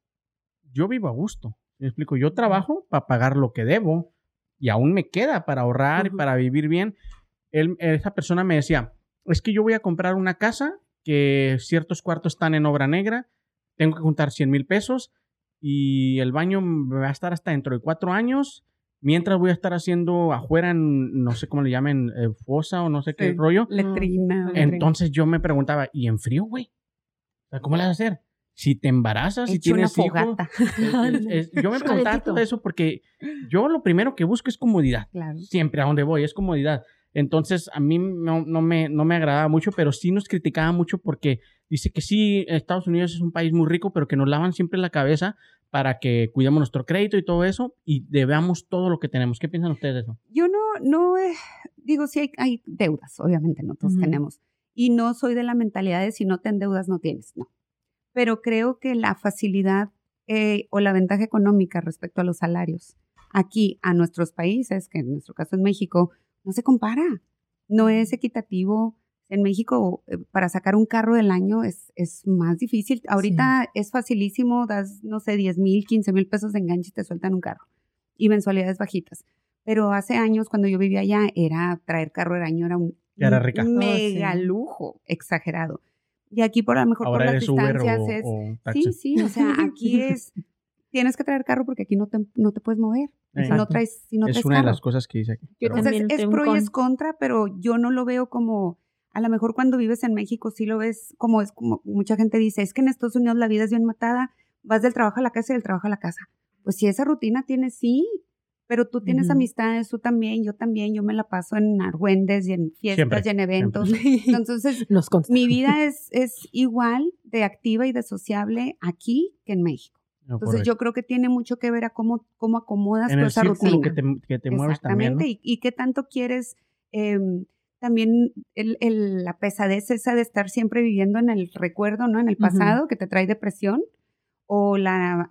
yo vivo a gusto. Me explico, yo trabajo para pagar lo que debo y aún me queda para ahorrar y para vivir bien. Él- esa persona me decía, es que yo voy a comprar una casa que ciertos cuartos están en obra negra, tengo que juntar 100 mil pesos y el baño me va a estar hasta dentro de cuatro años, mientras voy a estar haciendo afuera, en, no sé cómo le llamen, eh, fosa o no sé qué Sí. rollo. Letrina. letrina. Entonces yo me preguntaba, ¿y en frío, güey? ¿Cómo le vas a hacer? Si te embarazas, si Hecho una tienes hijos. yo me <laughs> preguntaba todo eso porque yo lo primero que busco es comodidad Claro. siempre a donde voy, es comodidad. Entonces, a mí no, no me, no me agradaba mucho, pero sí nos criticaba mucho porque dice que sí, Estados Unidos es un país muy rico, pero que nos lavan siempre la cabeza para que cuidemos nuestro crédito y todo eso y debamos todo lo que tenemos. ¿Qué piensan ustedes de eso? Yo no, no, eh, digo, sí hay, hay deudas, obviamente, no todos Ujú. tenemos. Y no soy de la mentalidad de si no te endeudas, no tienes, no. Pero creo que la facilidad eh, o la ventaja económica respecto a los salarios aquí a nuestros países, que en nuestro caso es México, no se compara. No es equitativo. En México, eh, para sacar un carro del año es, es más difícil. Ahorita es facilísimo, das, no sé, 10 mil, 15 mil pesos de enganche y te sueltan un carro. Y mensualidades bajitas. Pero hace años, cuando yo vivía allá, era traer carro del año, era un Era rica. mega Oh, sí. lujo, exagerado. Y aquí por a lo mejor Ahora por las distancias o, es... o taxi. Sí, sí, o sea, aquí es... <laughs> Tienes que traer carro porque aquí no te, no te puedes mover. Si no traes, si no es traes una de las cosas que dice aquí. Entonces, es pro y es contra, pero yo no lo veo como, a lo mejor cuando vives en México sí lo ves como es como mucha gente dice, es que en Estados Unidos la vida es bien matada, vas del trabajo a la casa y del trabajo a la casa. Pues si esa rutina tienes, sí, pero tú tienes amistades, tú también, yo también, yo me la paso en argüendes y en fiestas Siempre, y en eventos. <laughs> Entonces, Nos mi vida es, es igual de activa y de sociable aquí que en México. No, Entonces yo creo que tiene mucho que ver a cómo, cómo acomodas en toda el esa rutina. que te, que te mueves también. ¿no? Exactamente. y, y qué tanto quieres em, también el- el- la pesadez esa de estar siempre viviendo en el recuerdo, ¿no? En el pasado, que te trae depresión, o la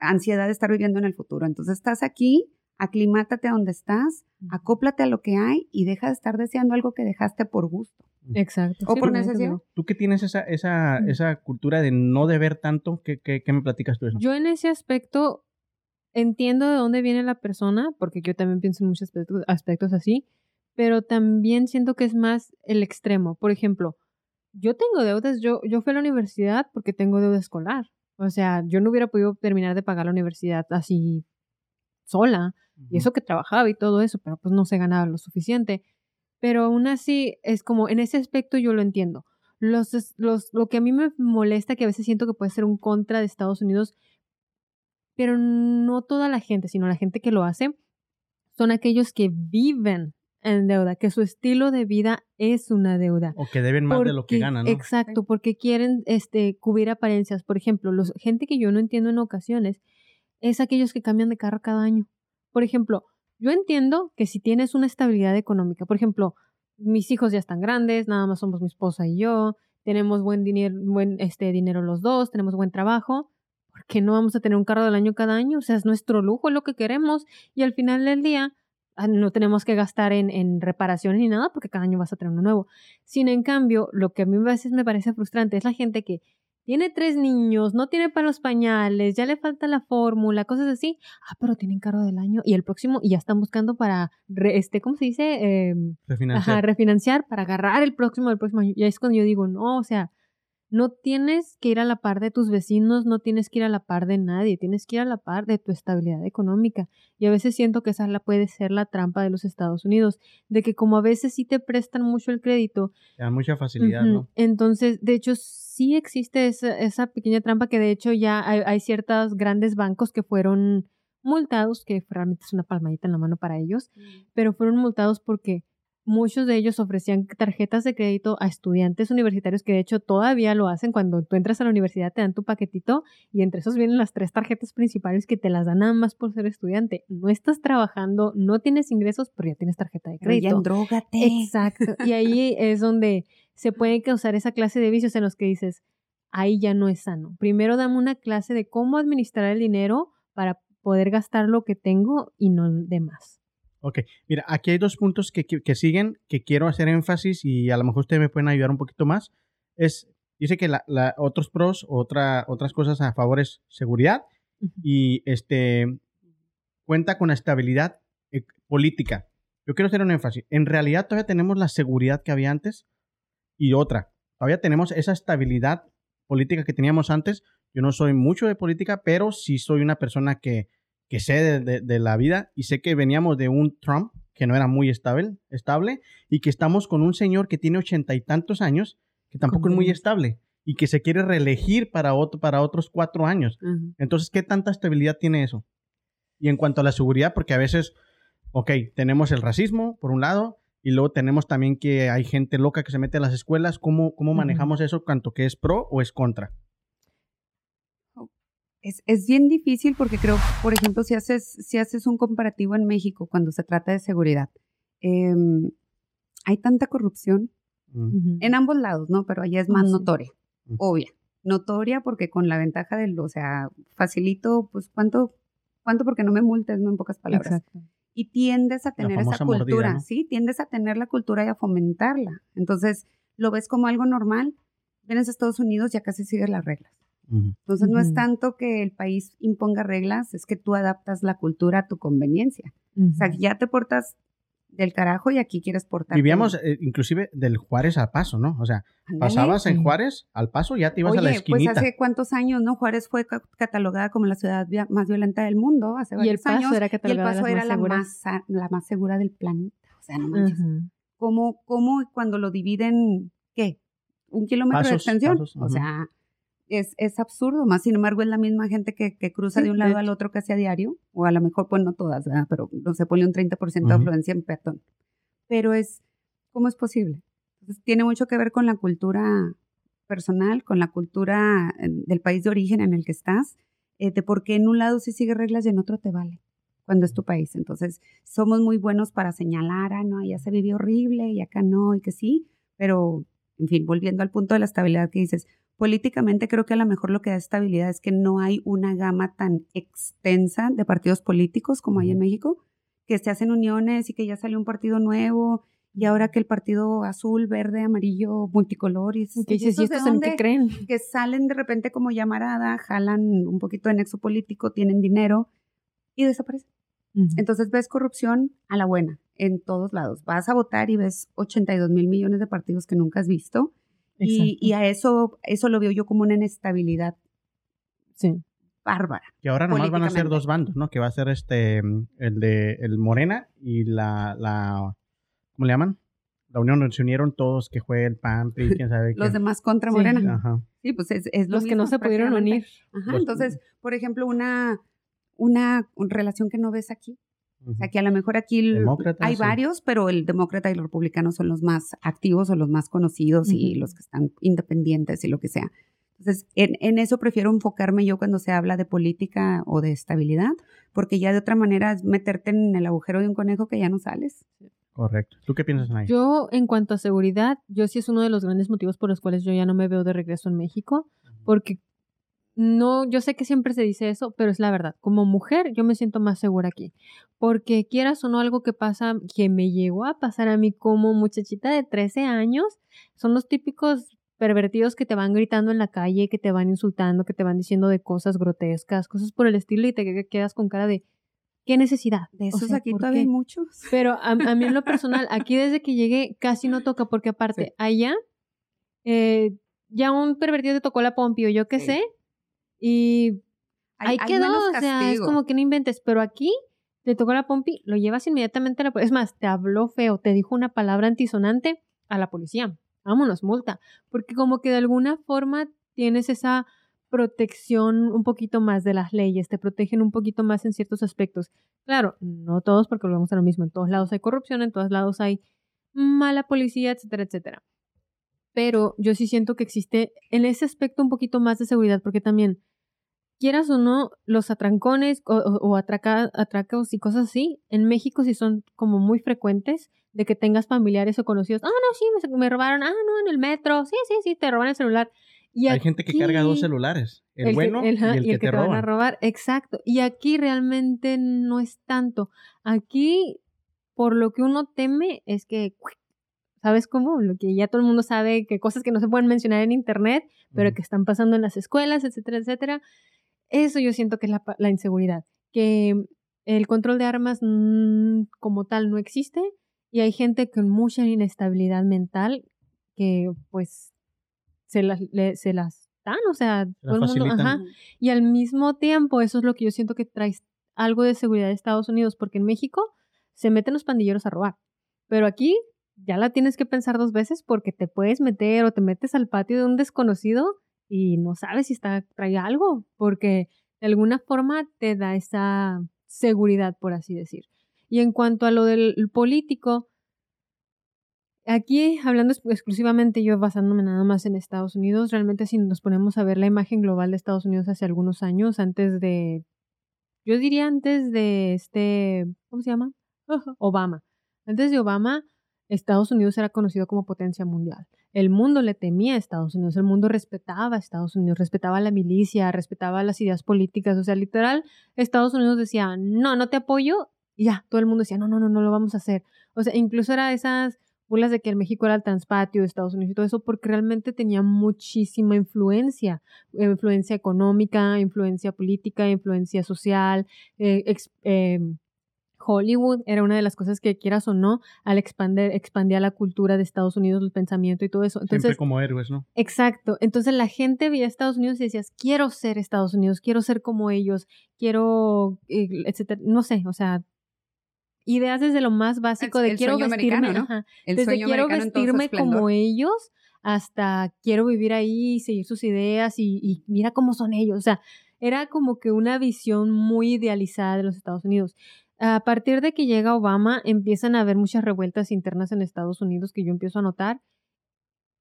ansiedad de estar viviendo en el futuro. Entonces estás aquí, aclimátate a donde estás, acóplate a lo que hay y deja de estar deseando algo que dejaste por gusto. Exacto. O sí, por necesidad. Tú que tienes esa, esa, Mm. esa cultura de no deber tanto, ¿qué, qué, qué me platicas tú de eso? Yo en ese aspecto entiendo de dónde viene la persona, porque yo también pienso en muchos aspectos, aspectos así, pero también siento que es más el extremo. Por ejemplo, yo tengo deudas, yo, yo fui a la universidad porque tengo deuda escolar. O sea, yo no hubiera podido terminar de pagar la universidad así sola. Y eso que trabajaba y todo eso, pero pues no se ganaba lo suficiente. Pero aún así, es como, en ese aspecto yo lo entiendo. Los, los, lo que a mí me molesta, que a veces siento que puede ser un contra de Estados Unidos, pero no toda la gente, sino la gente que lo hace, son aquellos que viven en deuda, que su estilo de vida es una deuda. O que deben más de lo que ganan, ¿no? Exacto, porque quieren este, cubrir apariencias. Por ejemplo, los, gente que yo no entiendo en ocasiones es aquellos que cambian de carro cada año. Por ejemplo, yo entiendo que si tienes una estabilidad económica, por ejemplo, mis hijos ya están grandes, nada más somos mi esposa y yo, tenemos buen dinero, buen este dinero los dos, tenemos buen trabajo, ¿por qué no vamos a tener un carro del año cada año? O sea, es nuestro lujo, es lo que queremos y al final del día ah, no tenemos que gastar en, reparaciones ni nada porque cada año vas a tener uno nuevo. Sin en cambio, lo que a mí a veces me parece frustrante es la gente que tiene tres niños, no tiene para los pañales, ya le falta la fórmula, cosas así. Ah, pero tienen carro del año y el próximo y ya están buscando para, re- este, ¿cómo se dice? Em, Refinanciar. Ajá, refinanciar para agarrar el próximo del próximo año. Y ahí es cuando yo digo, no, o sea, no tienes que ir a la par de tus vecinos, no tienes que ir a la par de nadie, tienes que ir a la par de tu estabilidad económica. Y a veces siento que esa la puede ser la trampa de los Estados Unidos, de que como a veces sí te prestan mucho el crédito, Te dan mucha facilidad. ¿no? Entonces, de hecho, sí existe esa, esa pequeña trampa que de hecho ya hay, hay ciertos grandes bancos que fueron multados, que realmente es una palmadita en la mano para ellos, pero fueron multados porque muchos de ellos ofrecían tarjetas de crédito a estudiantes universitarios que de hecho todavía lo hacen cuando tú entras a la universidad te dan tu paquetito y entre esos vienen las tres tarjetas principales que te las dan nada más por ser estudiante. No estás trabajando, no tienes ingresos, pero ya tienes tarjeta de Pero ya crédito. endrógate. Exacto. Y ahí es donde se <laughs> puede causar esa clase de vicios en los que dices, ahí ya no es sano. Primero dame una clase de cómo administrar el dinero para poder gastar lo que tengo y no de más. Ok, mira, aquí hay dos puntos que, que- que siguen que quiero hacer énfasis y a lo mejor ustedes me pueden ayudar un poquito más. Es, dice que la, la- otros pros, otra, otras cosas a favor es seguridad y este cuenta con estabilidad eh, política. Yo quiero hacer un énfasis. En realidad todavía tenemos la seguridad que había antes y otra. Todavía tenemos esa estabilidad política que teníamos antes. Yo no soy mucho de política, pero sí soy una persona que, que sé de, de- de la vida y sé que veníamos de un Trump que no era muy estable, estable y que estamos con un señor que tiene ochenta y tantos años que tampoco es muy estable y que se quiere reelegir para, otro, para otros cuatro años. Entonces, ¿qué tanta estabilidad tiene eso? Y en cuanto a la seguridad, porque a veces, ok, tenemos el racismo, por un lado, y luego tenemos también que hay gente loca que se mete a las escuelas. ¿Cómo, cómo manejamos eso, tanto que es pro o es contra? Es, es bien difícil porque creo, por ejemplo, si haces, si haces un comparativo en México cuando se trata de seguridad, em, hay tanta corrupción en ambos lados, ¿no? Pero allá es más notoria, obvia. Notoria porque con la ventaja del, o sea, facilito, pues, ¿cuánto, cuánto porque no me multes, no en pocas palabras? Exacto. Y tiendes a tener esa mordida, cultura, ¿no? ¿sí? Tiendes a tener la cultura y a fomentarla. Entonces, lo ves como algo normal, vienes a Estados Unidos y acá se siguen las reglas. Entonces no es tanto que el país imponga reglas, es que tú adaptas la cultura a tu conveniencia. O sea, que ya te portas del carajo y aquí quieres portar. Vivíamos eh, inclusive del Juárez al Paso, ¿no? O sea, pasabas en. Juárez al Paso, ya te ibas Oye, a la pues esquinita. hace cuántos años, ¿no? Juárez fue ca- catalogada como la ciudad más violenta del mundo hace Y el varios paso años. era y el catalogada paso era la más, la más segura del planeta. O sea, no manches. Ujú. ¿Cómo, cómo cuando lo dividen, qué? ¿Un kilómetro de Pasos, extensión? pasos, o sea, es, es absurdo. Más sin embargo, es la misma gente que, que cruza Sí, de un de lado al otro casi a diario. O a lo mejor, pues no todas, ¿verdad? Pero no se pone un 30% de Ujú. afluencia en peatón. Pero es, ¿cómo es posible? Entonces, tiene mucho que ver con la cultura personal, con la cultura eh, del país de origen en el que estás, eh, de por qué en un lado sí sigue reglas y en otro te vale, cuando es tu país. Entonces, somos muy buenos para señalar, ah, no, allá se vive horrible y acá no, y que sí, pero, en fin, volviendo al punto de la estabilidad que dices, políticamente creo que a lo mejor lo que da estabilidad es que no hay una gama tan extensa de partidos políticos como hay en México, que se hacen uniones y que ya salió un partido nuevo y ahora que el partido azul, verde, amarillo, multicolor y, dices, ¿y dices, ¿y estos en qué creen? que salen de repente como llamarada, jalan un poquito de nexo político, tienen dinero y desaparecen. Entonces ves corrupción a la buena en todos lados. Vas a votar y ves 82 mil millones de partidos que nunca has visto. Y, y a eso, eso lo veo yo como una inestabilidad Sí. bárbara. Que ahora nomás van a ser dos bandos, ¿no? Que va a ser este, el de el Morena y la, la ¿cómo le llaman? La Unión, se unieron todos, que fue el PAN, PRI, quién sabe <laughs> Los qué. demás contra Sí. Morena. Ajá. Sí, pues es, es lo Los que no mismo, se pudieron unir. Ajá, Los- entonces, por ejemplo, una, una relación que no ves aquí. O sea, que a lo mejor aquí hay sí. varios, pero el demócrata y el republicano son los más activos o los más conocidos y Ujú. los que están independientes y lo que sea. Entonces, en, en eso prefiero enfocarme yo cuando se habla de política o de estabilidad, porque ya de otra manera es meterte en el agujero de un conejo que ya no sales. Correcto. ¿Tú qué piensas, Nay? Yo, en cuanto a seguridad, yo sí es uno de los grandes motivos por los cuales yo ya no me veo de regreso en México, porque no, yo sé que siempre se dice eso, pero es la verdad. Como mujer, yo me siento más segura aquí, porque quieras o no algo que pasa, que me llegó a pasar a mí como muchachita de 13 años, son los típicos pervertidos que te van gritando en la calle, que te van insultando, que te van diciendo de cosas grotescas, cosas por el estilo y te quedas con cara de ¿qué necesidad? De O esos sea, aquí ¿por todavía hay muchos. Pero a, a mí en lo <laughs> personal, aquí desde que llegué casi no toca, porque aparte, Sí. allá eh, ya un pervertido te tocó la pompi o yo qué Sí. sé, y Hay- ahí hay quedó, o sea, es como que no inventes, pero aquí te tocó la pompi, lo llevas inmediatamente a la policía, es más, te habló feo, te dijo una palabra antisonante a la policía, vámonos, multa, porque como que de alguna forma tienes esa protección un poquito más de las leyes, te protegen un poquito más en ciertos aspectos. Claro, no todos, porque volvemos a lo mismo, en todos lados hay corrupción, en todos lados hay mala policía, etcétera, etcétera. Pero yo sí siento que existe en ese aspecto un poquito más de seguridad, porque también, quieras o no, los atrancones o, o- atraca- atracos y cosas así, en México sí son como muy frecuentes de que tengas familiares o conocidos. Ah, no, sí, me, me robaron. Ah, no, en el metro. Sí, sí, sí, te roban el celular. Y Hay gente que carga dos celulares. El, bueno el- y el que, te, van a roban. robar. Exacto. Y aquí realmente no es tanto. Aquí, por lo que uno teme, es que, ¿sabes cómo? Lo que ya todo el mundo sabe, que cosas que no se pueden mencionar en internet, pero que están pasando en las escuelas, etcétera, etcétera. Eso yo siento que es la, la inseguridad. Que el control de armas mm, como tal no existe y hay gente con mucha inestabilidad mental que pues se las, le- se las dan, o sea, todo el mundo, ajá, y al mismo tiempo, eso es lo que yo siento que trae algo de seguridad de Estados Unidos, porque en México se meten los pandilleros a robar. Pero aquí ya la tienes que pensar dos veces porque te puedes meter o te metes al patio de un desconocido y no sabes si está trae algo, porque de alguna forma te da esa seguridad, por así decir. Y en cuanto a lo del político, Aquí, hablando ex- exclusivamente yo basándome nada más en Estados Unidos, realmente si nos ponemos a ver la imagen global de Estados Unidos hace algunos años, antes de, yo diría antes de este, ¿cómo se llama? Obama. Antes de Obama, Estados Unidos era conocido como potencia mundial. El mundo le temía a Estados Unidos, el mundo respetaba a Estados Unidos, respetaba a la milicia, respetaba las ideas políticas, o sea, literal, Estados Unidos decía, no, no te apoyo, y ya, todo el mundo decía, no, no, no, no lo vamos a hacer. O sea, incluso era esas burlas de que el México era el transpatio de Estados Unidos y todo eso, porque realmente tenía muchísima influencia, eh, influencia económica, influencia política, influencia social, eh, eh, Hollywood era una de las cosas que quieras o no, al expander, expandía la cultura de Estados Unidos, el pensamiento y todo eso. Siempre Entonces, como héroes, ¿no? Exacto. Entonces la gente veía a Estados Unidos y decías, quiero ser Estados Unidos, quiero ser como ellos, quiero, eh, etcétera. No sé, o sea, ideas desde lo más básico de el quiero sueño vestirme, ¿no? ajá, El desde sueño quiero vestirme como ellos hasta quiero vivir ahí y seguir sus ideas y, y mira cómo son ellos. O sea, era como que una visión muy idealizada de los Estados Unidos. A partir de que llega Obama, empiezan a haber muchas revueltas internas en Estados Unidos que yo empiezo a notar,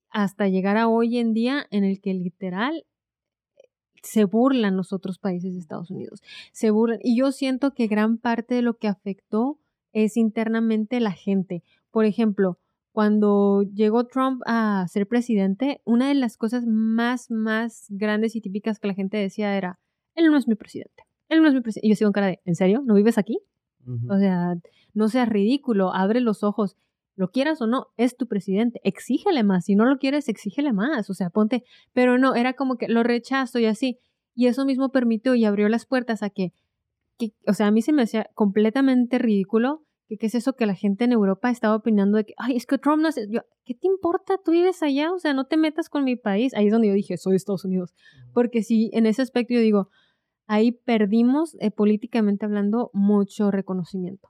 hasta llegar a hoy en día en el que literal se burlan los otros países de Estados Unidos. Se burlan. Y yo siento que gran parte de lo que afectó es internamente la gente. Por ejemplo, cuando llegó Trump a ser presidente, una de las cosas más, más grandes y típicas que la gente decía era, él no es mi presidente. Él no es mi presidente. Y yo sigo en cara de, ¿en serio? ¿No vives aquí? O sea, no seas ridículo, abre los ojos. Lo quieras o no, es tu presidente. Exígele más. Si no lo quieres, exígele más. O sea, ponte. Pero no, era como que lo rechazo y así. Y eso mismo permitió y abrió las puertas a que, que o sea, a mí se me hacía completamente ridículo que qué es eso que la gente en Europa estaba opinando de que, ay, es que Trump no hace. Yo, ¿Qué te importa? Tú vives allá, o sea, no te metas con mi país. Ahí es donde yo dije, soy Estados Unidos. Porque sí, en ese aspecto yo digo, ahí perdimos, eh, políticamente hablando, mucho reconocimiento.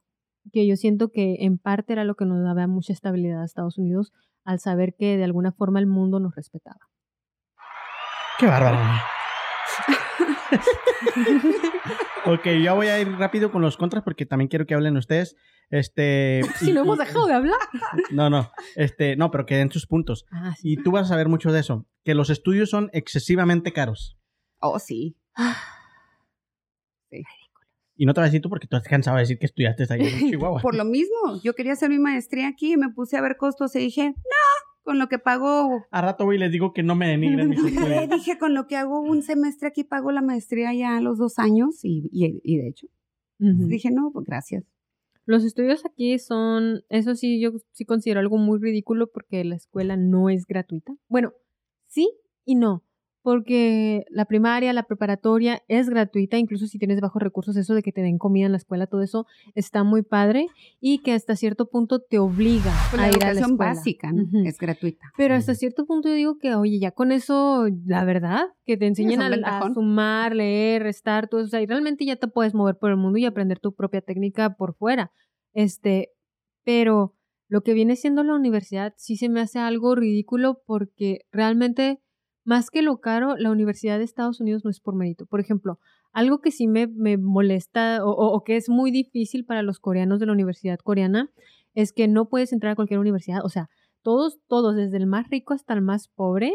Que yo siento que en parte era lo que nos daba mucha estabilidad a Estados Unidos al saber que de alguna forma el mundo nos respetaba. Qué bárbaro. <laughs> ok, ya voy a ir rápido con los contras porque también quiero que hablen ustedes. Este. <laughs> Si y- no hemos dejado de hablar. <laughs> No, no. Este, no, pero que den sus puntos. Ah, sí. Y tú vas a saber mucho de eso. Que los estudios son excesivamente caros. Oh, sí. Y no te voy a decir tú porque tú estás cansado de decir que estudiaste allá en <laughs> Chihuahua. Por lo mismo, yo quería hacer mi maestría aquí y me puse a ver costos y dije, no, con lo que pago, A rato voy y les digo que no me denigren mis <laughs> estudios. dije, con lo que hago un semestre aquí pago la maestría ya a los dos años y, y, y de hecho, Ujú. dije, no, pues gracias. Los estudios aquí son, eso sí, yo sí considero algo muy ridículo porque la escuela no es gratuita. Bueno, sí y no, porque la primaria, la preparatoria es gratuita, incluso si tienes bajos recursos, eso de que te den comida en la escuela, todo eso está muy padre y que hasta cierto punto te obliga Pues la a ir a la escuela. básica ¿no? Es gratuita. Pero hasta cierto punto yo digo que, oye, ya con eso, la verdad, que te enseñen a, a sumar, leer, restar, todo eso, o sea, y realmente ya te puedes mover por el mundo y aprender tu propia técnica por fuera. Este, pero lo que viene siendo la universidad sí se me hace algo ridículo porque realmente, más que lo caro, la Universidad de Estados Unidos no es por mérito. Por ejemplo, algo que sí me, me molesta o, o- o que es muy difícil para los coreanos de la universidad coreana es que no puedes entrar a cualquier universidad. O sea, todos, todos, desde el más rico hasta el más pobre,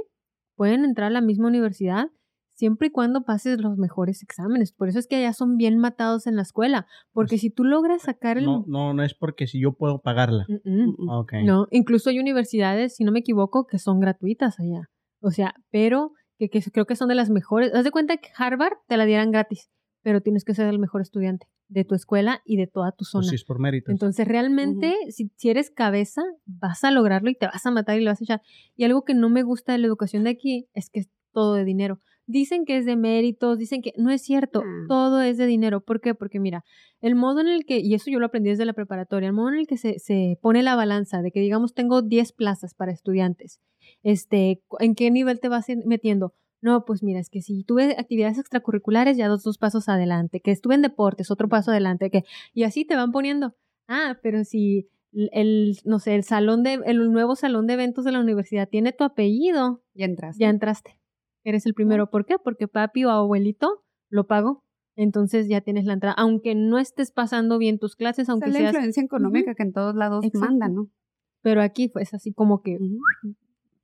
pueden entrar a la misma universidad siempre y cuando pases los mejores exámenes. Por eso es que allá son bien matados en la escuela, porque si tú logras sacar el... No, no, no es porque si yo puedo pagarla. Mm, mm. Mm, Ok. No, incluso hay universidades, si no me equivoco, que son gratuitas allá. O sea, pero que, que creo que son de las mejores. Haz de cuenta que Harvard te la dieran gratis, pero tienes que ser el mejor estudiante de tu escuela y de toda tu zona. Pues sí, es por méritos. Entonces, realmente, si, si eres cabeza, vas a lograrlo y te vas a matar y lo vas a echar. Y algo que no me gusta de la educación de aquí es que es todo de dinero. Dicen que es de méritos, dicen que no es cierto, Ah. todo es de dinero. ¿Por qué? Porque mira, el modo en el que, y eso yo lo aprendí desde la preparatoria, el modo en el que se, se pone la balanza de que, digamos, tengo 10 plazas para estudiantes, este, ¿en qué nivel te vas metiendo? No, pues mira, es que si tuve actividades extracurriculares, ya dos, dos pasos adelante, que estuve en deportes, otro paso adelante, que, y así te van poniendo. Ah, pero si el, no sé, el salón de, el nuevo salón de eventos de la universidad tiene tu apellido, Ya entras. ya entraste. Eres el primero. ¿Por qué? Porque papi o abuelito lo pagó. Entonces ya tienes la entrada. Aunque no estés pasando bien tus clases, aunque es la seas. influencia económica que en todos lados Exacto. manda, ¿no? Pero aquí fue así como que.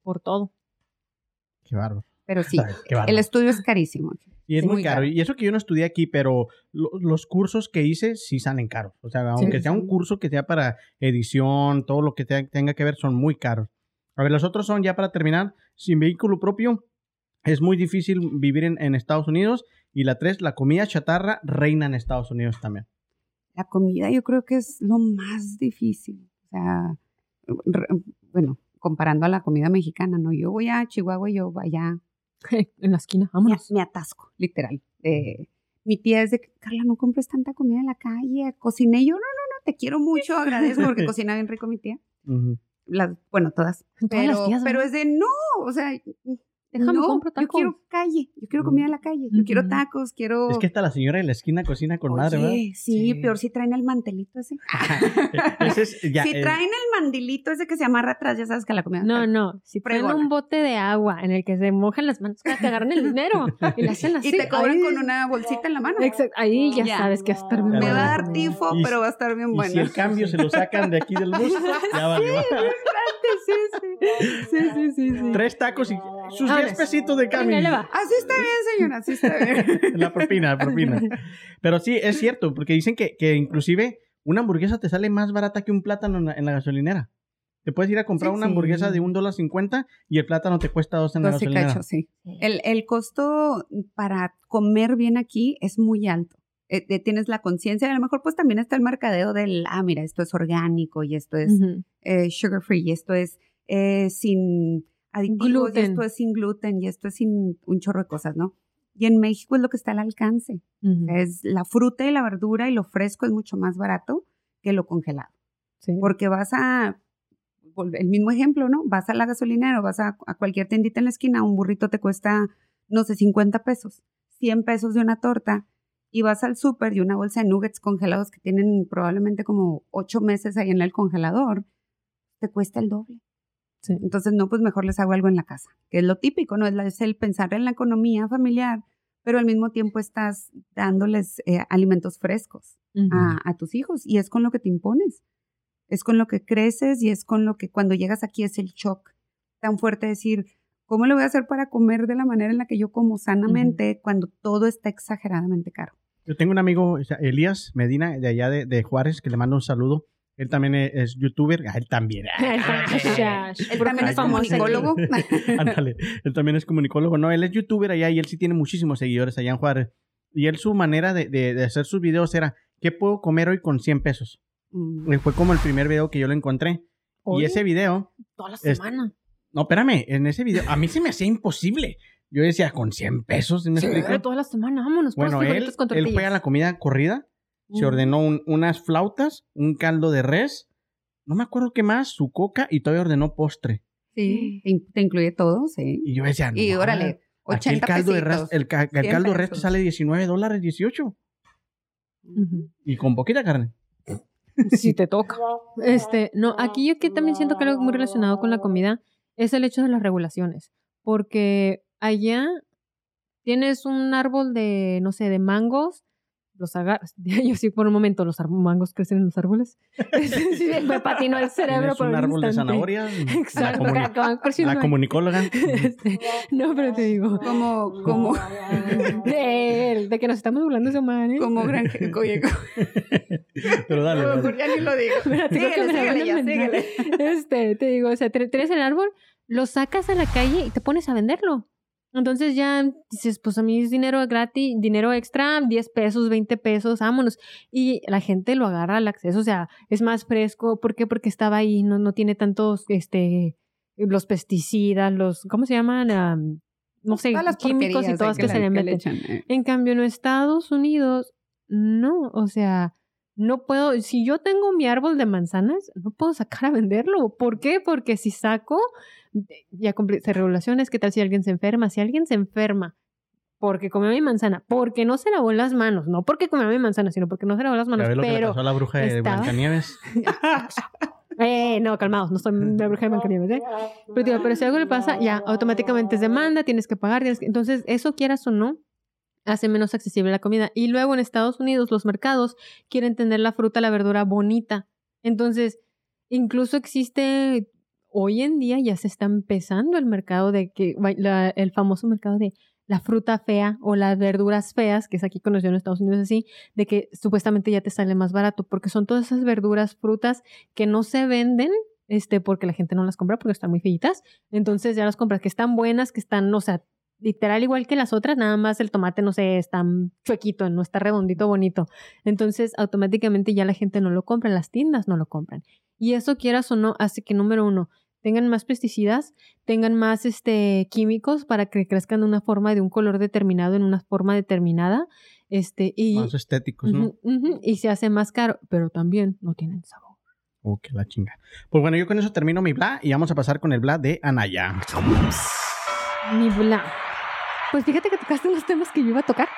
Por todo. Qué bárbaro. Pero sí, <laughs> bárbaro. el estudio es carísimo. Y es Sí, muy caro. caro. Y eso que yo no estudié aquí, pero lo- los cursos que hice sí salen caros. O sea, aunque sea un sí. curso que sea para edición, todo lo que te- tenga que ver, son muy caros. A ver, los otros son, ya para terminar, sin vehículo propio, es muy difícil vivir en, en Estados Unidos. Y la tres, la comida chatarra reina en Estados Unidos también. La comida yo creo que es lo más difícil. O sea, re- bueno, comparando a la comida mexicana, ¿no? Yo voy a Chihuahua y yo vaya, <laughs> en la esquina, vámonos. me atasco, literal. Eh, mi tía es de, que, Carla, no compres tanta comida en la calle, cociné yo, no, no, no, te quiero mucho, <laughs> agradezco porque cocina bien rico mi tía. Las, bueno, todas. Todas las Pero, tías, pero es de, no, o sea, Déjame no, compro yo tacos. quiero calle, yo quiero comida en la calle, yo quiero tacos, quiero... Es que hasta la señora de la esquina cocina con madre, ¿verdad? Oye, sí, Sí. peor si traen el mantelito ese. <laughs> Ese es, ya, si eh, traen el mandilito ese que se amarra atrás, ya sabes que la comida No, está- no. Si traen un bote de agua en el que se mojan las manos para que agarren el dinero y la hacen <laughs> así. Y te cobran con una bolsita en la mano. Exacto, ahí ya, Ya. sabes que va a estar bien Ya Me va a dar tifo, Y- pero va a estar bien y bueno. si el cambio se lo sacan de aquí del bus, <laughs> ya valió. Sí, sí. Sí, sí, sí, sí. Tres tacos y sus Vámonos. 10 pesitos de cambio. Así está bien, señora, así está bien. <laughs> La propina, la propina. Pero sí, es cierto, porque dicen que, que inclusive una hamburguesa te sale más barata que un plátano en la, en la gasolinera. Te puedes ir a comprar Sí, una sí. hamburguesa de un dólar cincuenta y el plátano te cuesta dos en la gasolinera. cacho, sí. El, el costo para comer bien aquí es muy alto. Eh, eh, tienes la conciencia, a lo mejor pues también está el mercadeo del, ah, mira, esto es orgánico y esto es eh, sugar free y esto es eh, sin aditivos y esto es sin gluten y esto es sin un chorro de cosas, ¿no? Y en México es lo que está al alcance. Es la fruta y la verdura y lo fresco es mucho más barato que lo congelado. Sí. Porque vas a, el mismo ejemplo, ¿no? Vas a la gasolinera o vas a, a cualquier tiendita en la esquina, un burrito te cuesta, no sé, 50 pesos, 100 pesos de una torta, y vas al súper y una bolsa de nuggets congelados que tienen probablemente como 8 meses ahí en el congelador, te cuesta el doble. Sí. Entonces, no, pues mejor les hago algo en la casa, que es lo típico, ¿no? Es, la- es el pensar en la economía familiar, pero al mismo tiempo estás dándoles eh, alimentos frescos a, a tus hijos y es con lo que te impones. Es con lo que creces y es con lo que cuando llegas aquí es el shock tan fuerte de decir, ¿cómo le voy a hacer para comer de la manera en la que yo como sanamente cuando todo está exageradamente caro? Yo tengo un amigo, Elías Medina, de allá de, de Juárez, que le mando un saludo. Él también es, es youtuber. Ah, él también. Él también es comunicólogo. <laughs> Ándale. Él también es comunicólogo. No, él es youtuber allá y él sí tiene muchísimos seguidores allá en Juárez. Y él su manera de, de- de hacer sus videos era, ¿qué puedo comer hoy con 100 pesos? Mm. Y fue como el primer video que yo lo encontré. Y ese video, Toda la Es- semana. no, espérame, en ese video, a mí se me hacía imposible. Yo decía, con 100 pesos, ¿sí ¿me Sí, explico? toda la semana, vámonos. Bueno, él, él fue a la comida corrida, se Mm. ordenó un- unas flautas, un caldo de res, no me acuerdo qué más, su coca y todavía ordenó postre. Sí, te, in- te incluye todo, sí. Y yo decía, no, Y órale, aquí 80 el caldo de res, el, ca- el 100 caldo de res sale 19 dólares, 18. Ujú. Y con poquita carne. <laughs> Si te toca. Este, no, aquí yo que también siento que algo muy relacionado con la comida es el hecho de las regulaciones. Porque allá tienes un árbol de, no sé, de mangos, los agarras. <laughs> Yo sí, por un momento, los mangos crecen en los árboles. <laughs> <laughs> sí, me patinó el cerebro Tienes por un árbol de zanahorias. Exacto, La, comuni- la comunicóloga. Este, no, pero te digo. Como, como, De él, de que nos estamos burlando de su madre. como. Oye, Pero dale, ya ni lo digo. Síguele, síguele ya, inventar. síguele. Este, te digo, o sea, tra- traes el árbol, lo sacas a la calle y te pones a venderlo. Entonces ya dices, pues a mí es dinero gratis, dinero extra, 10 pesos, 20 pesos, vámonos. Y la gente lo agarra al acceso, o sea, es más fresco. ¿Por qué? Porque estaba ahí, no, no tiene tantos, este, los pesticidas, los, ¿cómo se llaman? Am, no sé, Todas las químicos y todas que, le- se le que meten. echan, eh. En cambio, en Estados Unidos, no, o sea, no puedo, si yo tengo mi árbol de manzanas, no puedo sacar a venderlo. ¿Por qué? Porque si saco, ya cumplí se regulaciones, ¿qué tal si alguien se enferma? Si alguien se enferma porque comió mi manzana, porque no se lavó las manos, no porque comió mi manzana, sino porque no se lavó las manos, lo que le pero... pasó a la bruja de estaba- Blancanieves. <laughs> Eh, no, calmados, no soy la bruja de Blancanieves, ¿eh? Pero, digo, pero si algo le pasa, ya automáticamente es demanda, tienes que pagar, tienes que- entonces eso quieras o no, hace menos accesible la comida. Y luego en Estados Unidos los mercados quieren tener la fruta, la verdura bonita. Entonces, incluso existe, hoy en día ya se está empezando el mercado de que, la- el famoso mercado de la fruta fea o las verduras feas, que es aquí conocido en Estados Unidos así, de que supuestamente ya te sale más barato, porque son todas esas verduras, frutas que no se venden, este, porque la gente no las compra porque están muy feitas. Entonces ya las compras que están buenas, que están, o sea, literal igual que las otras, nada más el tomate, no sé, está chuequito, no está redondito, bonito. Entonces automáticamente ya la gente no lo compra, las tiendas no lo compran. Y eso, quieras o no, hace que, número uno, tengan más pesticidas, tengan más este, químicos para que crezcan de una forma, de un color determinado, en una forma determinada. Este, y, Más estéticos, ¿no? Y se hace más caro, pero también no tienen sabor. Oh, que la chinga. Pues bueno, yo con eso termino mi bla y vamos a pasar con el bla de Anaya. Mi bla. Pues fíjate que tocaste los temas que yo iba a tocar.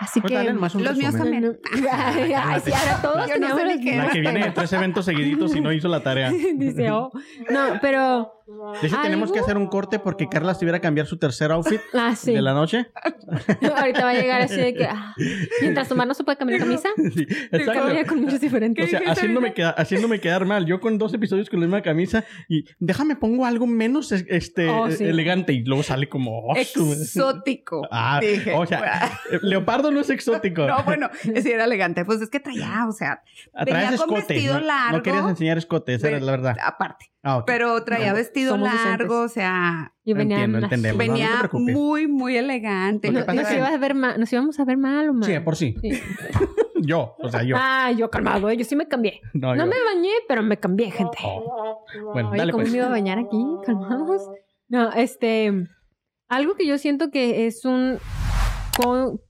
Así Pues que. más un los míos también. <laughs> Ay, ay, sí, ahora todos Yo no sé los qué La que viene de tres eventos seguiditos y no hizo la tarea. <laughs> Dice, oh. No, pero. Hecho, tenemos que ¿Algo? hacer un corte porque Carla se iba a cambiar su tercer outfit <laughs> Ah, sí. de la noche. <laughs> Ahorita va a llegar así de que. ah, mientras tomar no se puede cambiar camisa. <laughs> Sí. Cambia con muchos O diferentes. sea, haciéndome, queda- haciéndome quedar mal. Yo con dos episodios con la misma camisa y déjame pongo algo menos es- este Oh, sí. elegante y luego sale como oh, Exótico. Ah, dije. o sea, eh, leopardo no es exótico. No, bueno, es era elegante. Pues es que traía, o sea, Atraes venía con escote. vestido no, no largo. querías enseñar escote, esa era la verdad. aparte. Ah, ok. Pero traía No, vestido somos largo, o sea, Y venía. Entiendo, así. entendemos. no, no te venía preocupes. muy, muy elegante. Lo que No- pasa nos, que- iba a ver mal, nos íbamos a ver mal o mal. Sí, por sí. Sí. <laughs> Yo, o sea, yo. Ah, yo calmado, eh, yo sí me cambié. no, No yo. me bañé, pero me cambié, gente. Oh. Bueno, Oye, dale ¿cómo pues. me iba a bañar aquí? Calmados. No, este. Algo que yo siento que es un con-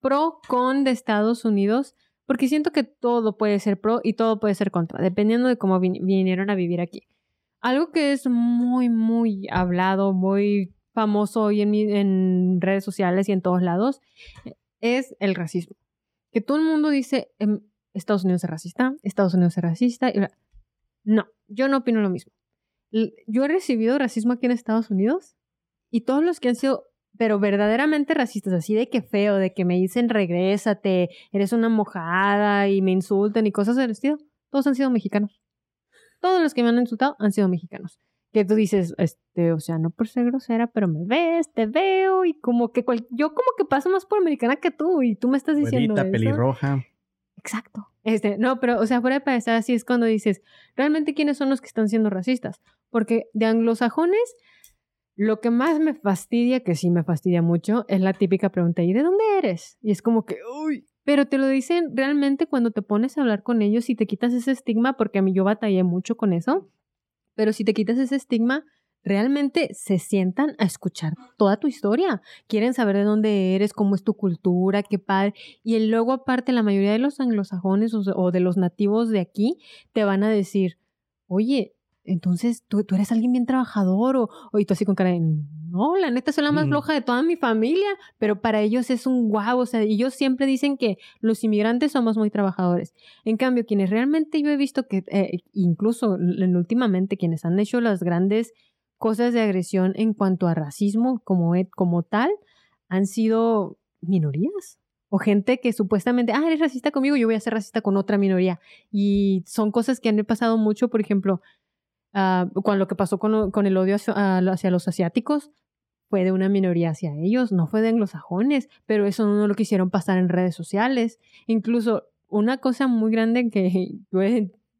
pro con de Estados Unidos, porque siento que todo puede ser pro y todo puede ser contra, dependiendo de cómo vin- vinieron a vivir aquí. Algo que es muy, muy hablado, muy famoso hoy en, en redes sociales y en todos lados, es el racismo. Que todo el mundo dice, em, Estados Unidos es racista, Estados Unidos es racista. y. No, yo no opino lo mismo. Yo he recibido racismo aquí en Estados Unidos y todos los que han sido, pero verdaderamente racistas, así de que feo, de que me dicen regrésate, eres una mojada y me insultan y cosas del estilo, todos han sido mexicanos. Todos los que me han insultado han sido mexicanos. Que tú dices, este, o sea, no por ser grosera, pero me ves, te veo y como que cual- yo como que paso más por americana que tú y tú me estás diciendo Güerita, eso. pelirroja. Exacto. Este, no, pero, o sea, fuera de pensar así es cuando dices, realmente quiénes son los que están siendo racistas. Porque de anglosajones, lo que más me fastidia, que sí me fastidia mucho, es la típica pregunta, ¿y de dónde eres? Y es como que, uy, pero te lo dicen realmente cuando te pones a hablar con ellos y te quitas ese estigma, porque a mí yo batallé mucho con eso, pero si te quitas ese estigma, realmente se sientan a escuchar toda tu historia. Quieren saber de dónde eres, cómo es tu cultura, qué padre. Y luego, aparte, la mayoría de los anglosajones o, de los nativos de aquí te van a decir, oye, entonces tú, tú eres alguien bien trabajador o, o y tú así con cara de, no, la neta soy la más Mm. floja de toda mi familia, pero para ellos es un guau, o sea, ellos siempre dicen que los inmigrantes somos muy trabajadores. En cambio, quienes realmente yo he visto que, eh, incluso en- últimamente, quienes han hecho las grandes cosas de agresión en cuanto a racismo como, como tal, han sido minorías. O gente que supuestamente, ah, eres racista conmigo, yo voy a ser racista con otra minoría. Y son cosas que han pasado mucho, por ejemplo, ah, con lo que pasó con, con el odio hacia, a- hacia los asiáticos, fue de una minoría hacia ellos, no fue de anglosajones, pero eso no lo quisieron pasar en redes sociales. Incluso una cosa muy grande que <laughs> yo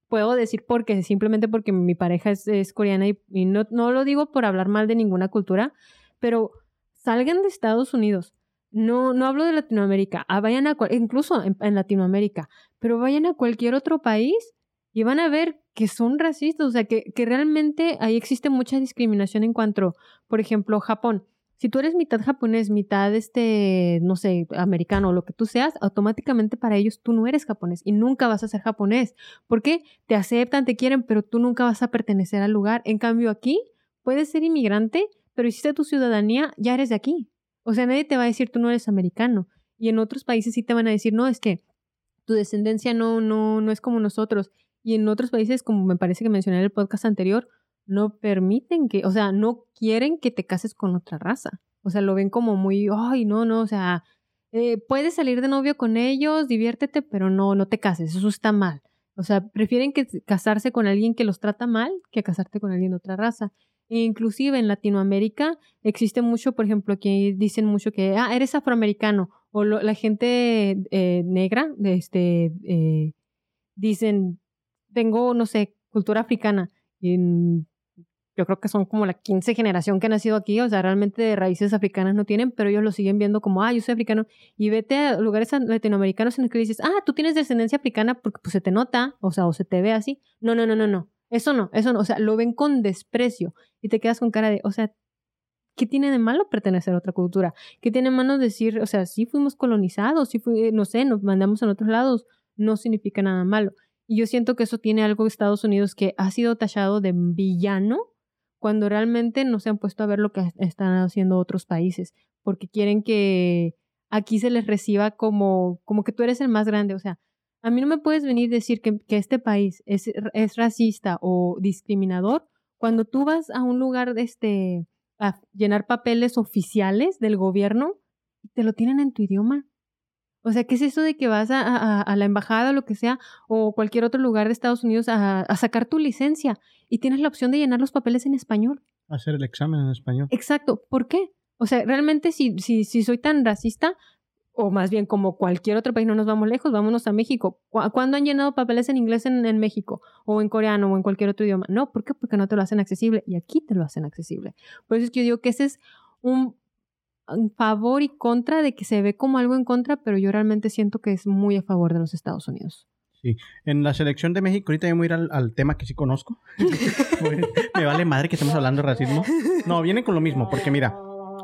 puedo decir porque simplemente porque mi pareja es, es coreana y, y no, no lo digo por hablar mal de ninguna cultura, pero salgan de Estados Unidos. No, no hablo de Latinoamérica, ah, vayan a cual- incluso en, en Latinoamérica, pero vayan a cualquier otro país y van a ver que son racistas, o sea, que, que realmente ahí existe mucha discriminación en cuanto, por ejemplo, Japón. Si tú eres mitad japonés, mitad este, no sé, americano o lo que tú seas, automáticamente para ellos tú no eres japonés y nunca vas a ser japonés. ¿Por qué? Te aceptan, te quieren, pero tú nunca vas a pertenecer al lugar. En cambio, aquí puedes ser inmigrante, pero hiciste tu ciudadanía, ya eres de aquí. O sea, nadie te va a decir tú no eres americano. Y en otros países sí te van a decir, no, es que tu descendencia no, no, no es como nosotros. Y en otros países, como me parece que mencioné en el podcast anterior, no permiten que, o sea, no quieren que te cases con otra raza. O sea, lo ven como muy, ay, no, no, o sea, eh, puedes salir de novio con ellos, diviértete, pero no, no te cases, eso está mal. O sea, prefieren que casarse con alguien que los trata mal que casarte con alguien de otra raza. E inclusive en Latinoamérica existe mucho, por ejemplo, que dicen mucho que, ah, eres afroamericano, o la gente eh, negra, este, eh, dicen, tengo, no sé, cultura africana. Y, yo creo que son como la 15 generación que ha nacido aquí, o sea, realmente de raíces africanas no tienen, pero ellos lo siguen viendo como, ah, yo soy africano. Y vete a lugares latinoamericanos en los que dices, ah, tú tienes descendencia africana porque pues se te nota, o sea, o se te ve así. No, no, no, no, no. Eso no, eso no. O sea, lo ven con desprecio y te quedas con cara de, o sea, ¿qué tiene de malo pertenecer a otra cultura? ¿Qué tiene de malo decir, o sea, sí fuimos colonizados, sí fui, no sé, nos mandamos a otros lados, no significa nada malo. Y yo siento que eso tiene algo Estados Unidos que ha sido tachado de villano cuando realmente no se han puesto a ver lo que están haciendo otros países, porque quieren que aquí se les reciba como, como que tú eres el más grande. O sea, a mí no me puedes venir a decir que, que este país es, es, racista o discriminador cuando tú vas a un lugar este, a llenar papeles oficiales del gobierno y te lo tienen en tu idioma. O sea, ¿qué es eso de que vas a, a, la embajada o lo que sea, o cualquier otro lugar de Estados Unidos a, a, sacar tu licencia y tienes la opción de llenar los papeles en español? Hacer el examen en español. Exacto. ¿Por qué? O sea, realmente si, si, si soy tan racista, o más bien como cualquier otro país, no nos vamos lejos, vámonos a México. ¿Cuándo han llenado papeles en inglés en, en, México? O en coreano o en cualquier otro idioma. No, ¿por qué? Porque no te lo hacen accesible y aquí te lo hacen accesible. Por eso es que yo digo que ese es un favor y contra de que se ve como algo en contra, pero yo realmente siento que es muy a favor de los Estados Unidos. Sí, en la selección de México, ahorita voy a ir al, al tema que sí conozco. <laughs> Me vale madre que estemos hablando de racismo. No, viene con lo mismo, porque mira,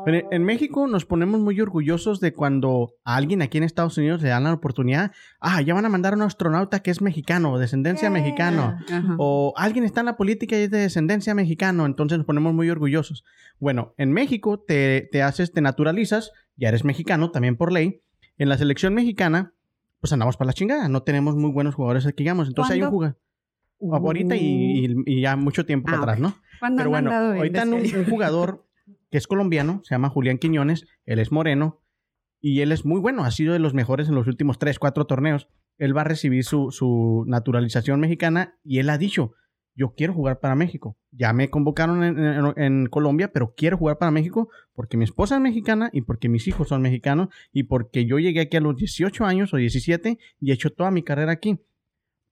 en México nos ponemos muy orgullosos de cuando a alguien aquí en Estados Unidos le dan la oportunidad, ah, ya van a mandar a un astronauta que es mexicano, descendencia mexicana, o alguien está en la política y es de descendencia mexicano, entonces nos ponemos muy orgullosos. Bueno, en México te, te haces, te naturalizas, ya eres mexicano también por ley. En la selección mexicana, pues andamos para la chingada, no tenemos muy buenos jugadores aquí, digamos, entonces hay un jugador. Ahorita y, y, y, ya mucho tiempo Ah, atrás, ¿no? ¿Cuándo Pero bueno, ahorita un, un <laughs> jugador que es colombiano, se llama Julián Quiñones, él es moreno y él es muy bueno, ha sido de los mejores en los últimos 3, 4 torneos. Él va a recibir su, su naturalización mexicana y él ha dicho, yo quiero jugar para México. Ya me convocaron en, en- Colombia, pero quiero jugar para México porque mi esposa es mexicana y porque mis hijos son mexicanos y porque yo llegué aquí a los 18 años o 17 y he hecho toda mi carrera aquí.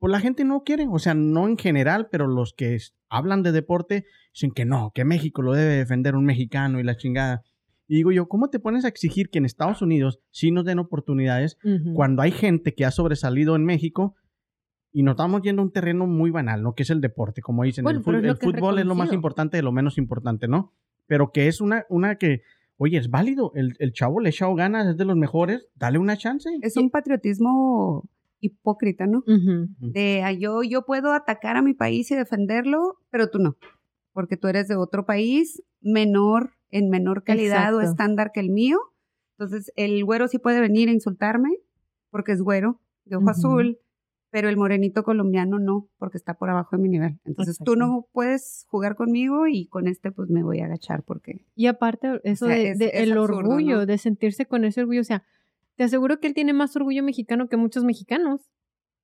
Pues la gente no quiere, o sea, no en general, pero los que hablan de deporte dicen que no, que México lo debe defender un mexicano y la chingada. Y digo yo, ¿cómo te pones a exigir que en Estados Unidos sí nos den oportunidades cuando hay gente que ha sobresalido en México y nos estamos yendo a un terreno muy banal, ¿no? Que es el deporte, como dicen. Bueno, el fútbol es lo más importante de lo menos importante, ¿no? Pero que es una, una que, oye, es válido. El, el chavo le ha echado ganas, es de los mejores, dale una chance. Es un patriotismo hipócrita, ¿no? Ujú. De ah, yo, yo puedo atacar a mi país y defenderlo, pero tú no, porque tú eres de otro país menor, en menor calidad o Exacto. estándar que el mío. Entonces, el güero sí puede venir a insultarme porque es güero, de ojo Ujú. azul, pero el morenito colombiano no, porque está por abajo de mi nivel. Entonces, tú Exacto. no puedes jugar conmigo y con este pues me voy a agachar porque... Y aparte, eso sea, de, es- de es el absurdo, orgullo, ¿no? de sentirse con ese orgullo, o sea, te aseguro que él tiene más orgullo mexicano que muchos mexicanos.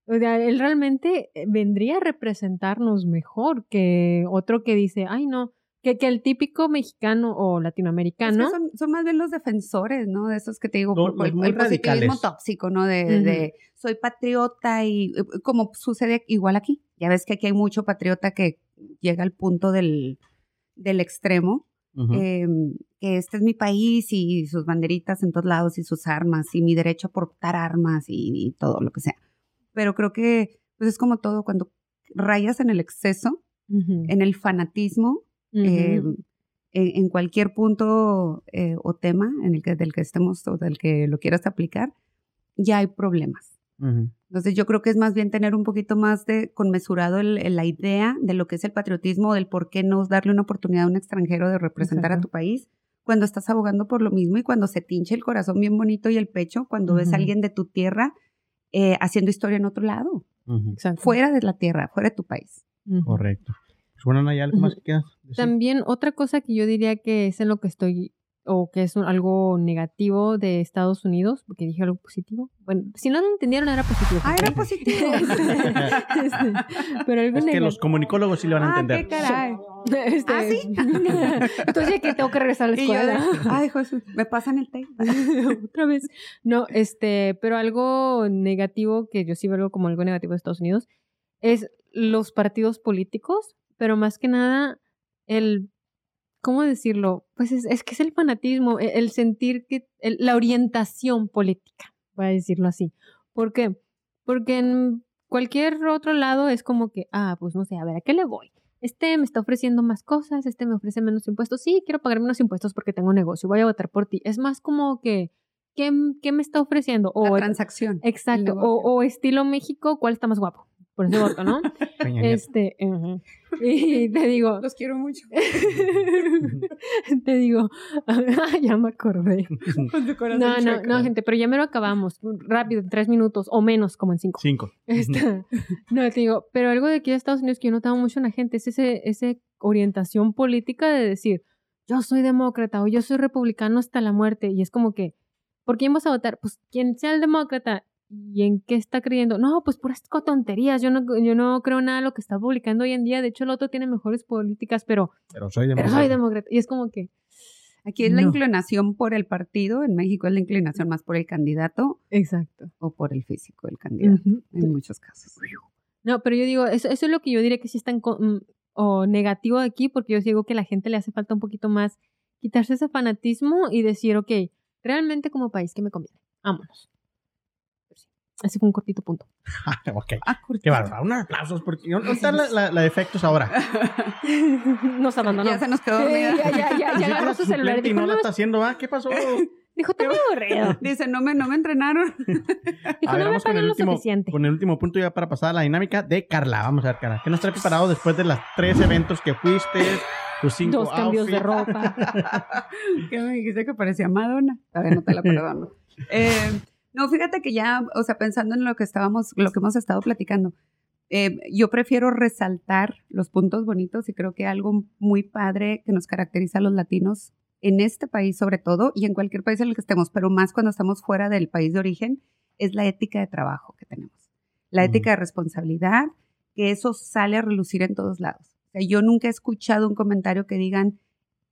O sea, él realmente eh, vendría a representarnos mejor que otro que dice, ay no, que, que el típico mexicano o Es que latinoamericano. son, son más bien los defensores, ¿no? De esos que te digo, Los- por- el, el positivismo tóxico, ¿no? De, de soy patriota y eh, como sucede igual aquí. Ya ves que aquí hay mucho patriota que llega al punto del, del extremo, Eh, que este es mi país y sus banderitas en todos lados y sus armas y mi derecho a portar armas y, y todo lo que sea. Pero creo que pues es como todo, cuando rayas en el exceso, en el fanatismo, eh, en, en cualquier punto eh, o tema en el que, del que estemos o del que lo quieras aplicar, ya hay problemas. Entonces yo creo que es más bien tener un poquito más de conmesurado el- el- la idea de lo que es el patriotismo, del por qué no darle una oportunidad a un extranjero de representar a tu país cuando estás abogando por lo mismo y cuando se tinche el corazón bien bonito y el pecho cuando ves a alguien de tu tierra eh, haciendo historia en otro lado, fuera de la tierra, fuera de tu país. Correcto. Pues bueno, ¿hay algo más que quieras decir? También otra cosa que yo diría que es en lo que estoy o que es un- algo negativo de Estados Unidos, porque dije algo positivo. Bueno, si no lo entendieron era positivo. Ah, era ¿ok? <laughs> positivo. Este, <laughs> pero algo Es que los comunicólogos sí lo van a ah, entender. qué caray. Este, ¿Ah, sí? <laughs> Entonces ya que tengo que regresar a la Y yo de, escuela. ay, Jesús, me pasan el té. Otra vez. No, este, pero algo negativo que yo sí veo como algo negativo de Estados Unidos es los partidos políticos, pero más que nada el, ¿cómo decirlo? Pues es, es que es el fanatismo, e- el, sentir que, el- la orientación política, voy a decirlo así. ¿Por qué? Porque en cualquier otro lado es como que, ah, pues no sé, a ver, ¿a qué le voy? Este me está ofreciendo más cosas, este me ofrece menos impuestos. Sí, quiero pagar menos impuestos porque tengo un negocio, voy a votar por ti. Es más como que, ¿qué, qué me está ofreciendo? La transacción. exacto, o, o estilo México, ¿cuál está más guapo? Por ese voto, ¿no? <laughs> Este, y te digo, Los quiero mucho. <laughs> te digo, <laughs> ya me acordé. Con tu corazón No, no, no, gente, pero ya me lo acabamos. Rápido, en tres minutos o menos, como en cinco. Cinco. Esta- no, te digo, pero algo de aquí de Estados Unidos que yo notaba mucho en la gente es ese, ese orientación política de decir, yo soy demócrata o yo soy republicano hasta la muerte. Y es como que, ¿por quién vas a votar? Pues quien sea el demócrata. ¿Y en qué está creyendo? No, pues puras tonterías. Yo no, yo no creo nada de lo que está publicando hoy en día. De hecho, el otro tiene mejores políticas, pero, Pero soy de pero soy demócrata. Y es como que, Aquí es la inclinación por el partido, en México es la inclinación más por el candidato exacto. o por el físico del candidato, en muchos casos. No, pero yo digo, eso, eso es lo que yo diría que sí está en co- mm, o negativo aquí, porque yo digo que a la gente le hace falta un poquito más quitarse ese fanatismo y decir, ok, realmente como país, ¿qué me conviene? Vámonos. Sí, Ese fue un cortito punto. <laughs> ok. Ah, cortito. Qué bárbaro. Unos aplausos. Porque, ¿Dónde están la, la, la de efectos ahora? <laughs> Nos abandonó. Ya se nos quedó Sí, dormida. ya, ya, ya, ya agarró su celular y no la no, está haciendo, ¿ah? ¿Qué pasó? <laughs> dijo, está muy aburrido. Dice, no me, no me entrenaron. Dijo, A ver, no me el, lo último, suficiente. con el último punto ya para pasar a la dinámica de Carla. Vamos a ver, Carla. ¿Qué nos trae preparado después de las tres eventos que fuiste? Tus cinco Dos cambios de ropa. que me dijiste que parecía Madonna. Todavía no te la perdono. Eh, no, fíjate que ya, o sea, pensando en lo que estábamos, lo que hemos estado platicando, eh, yo prefiero resaltar los puntos bonitos y creo que algo muy padre que nos caracteriza a los latinos en este país sobre todo y en cualquier país en el que estemos, pero más cuando estamos fuera del país de origen, es la ética de trabajo que tenemos. La ética de responsabilidad, que eso sale a relucir en todos lados. O sea, yo nunca he escuchado un comentario que digan,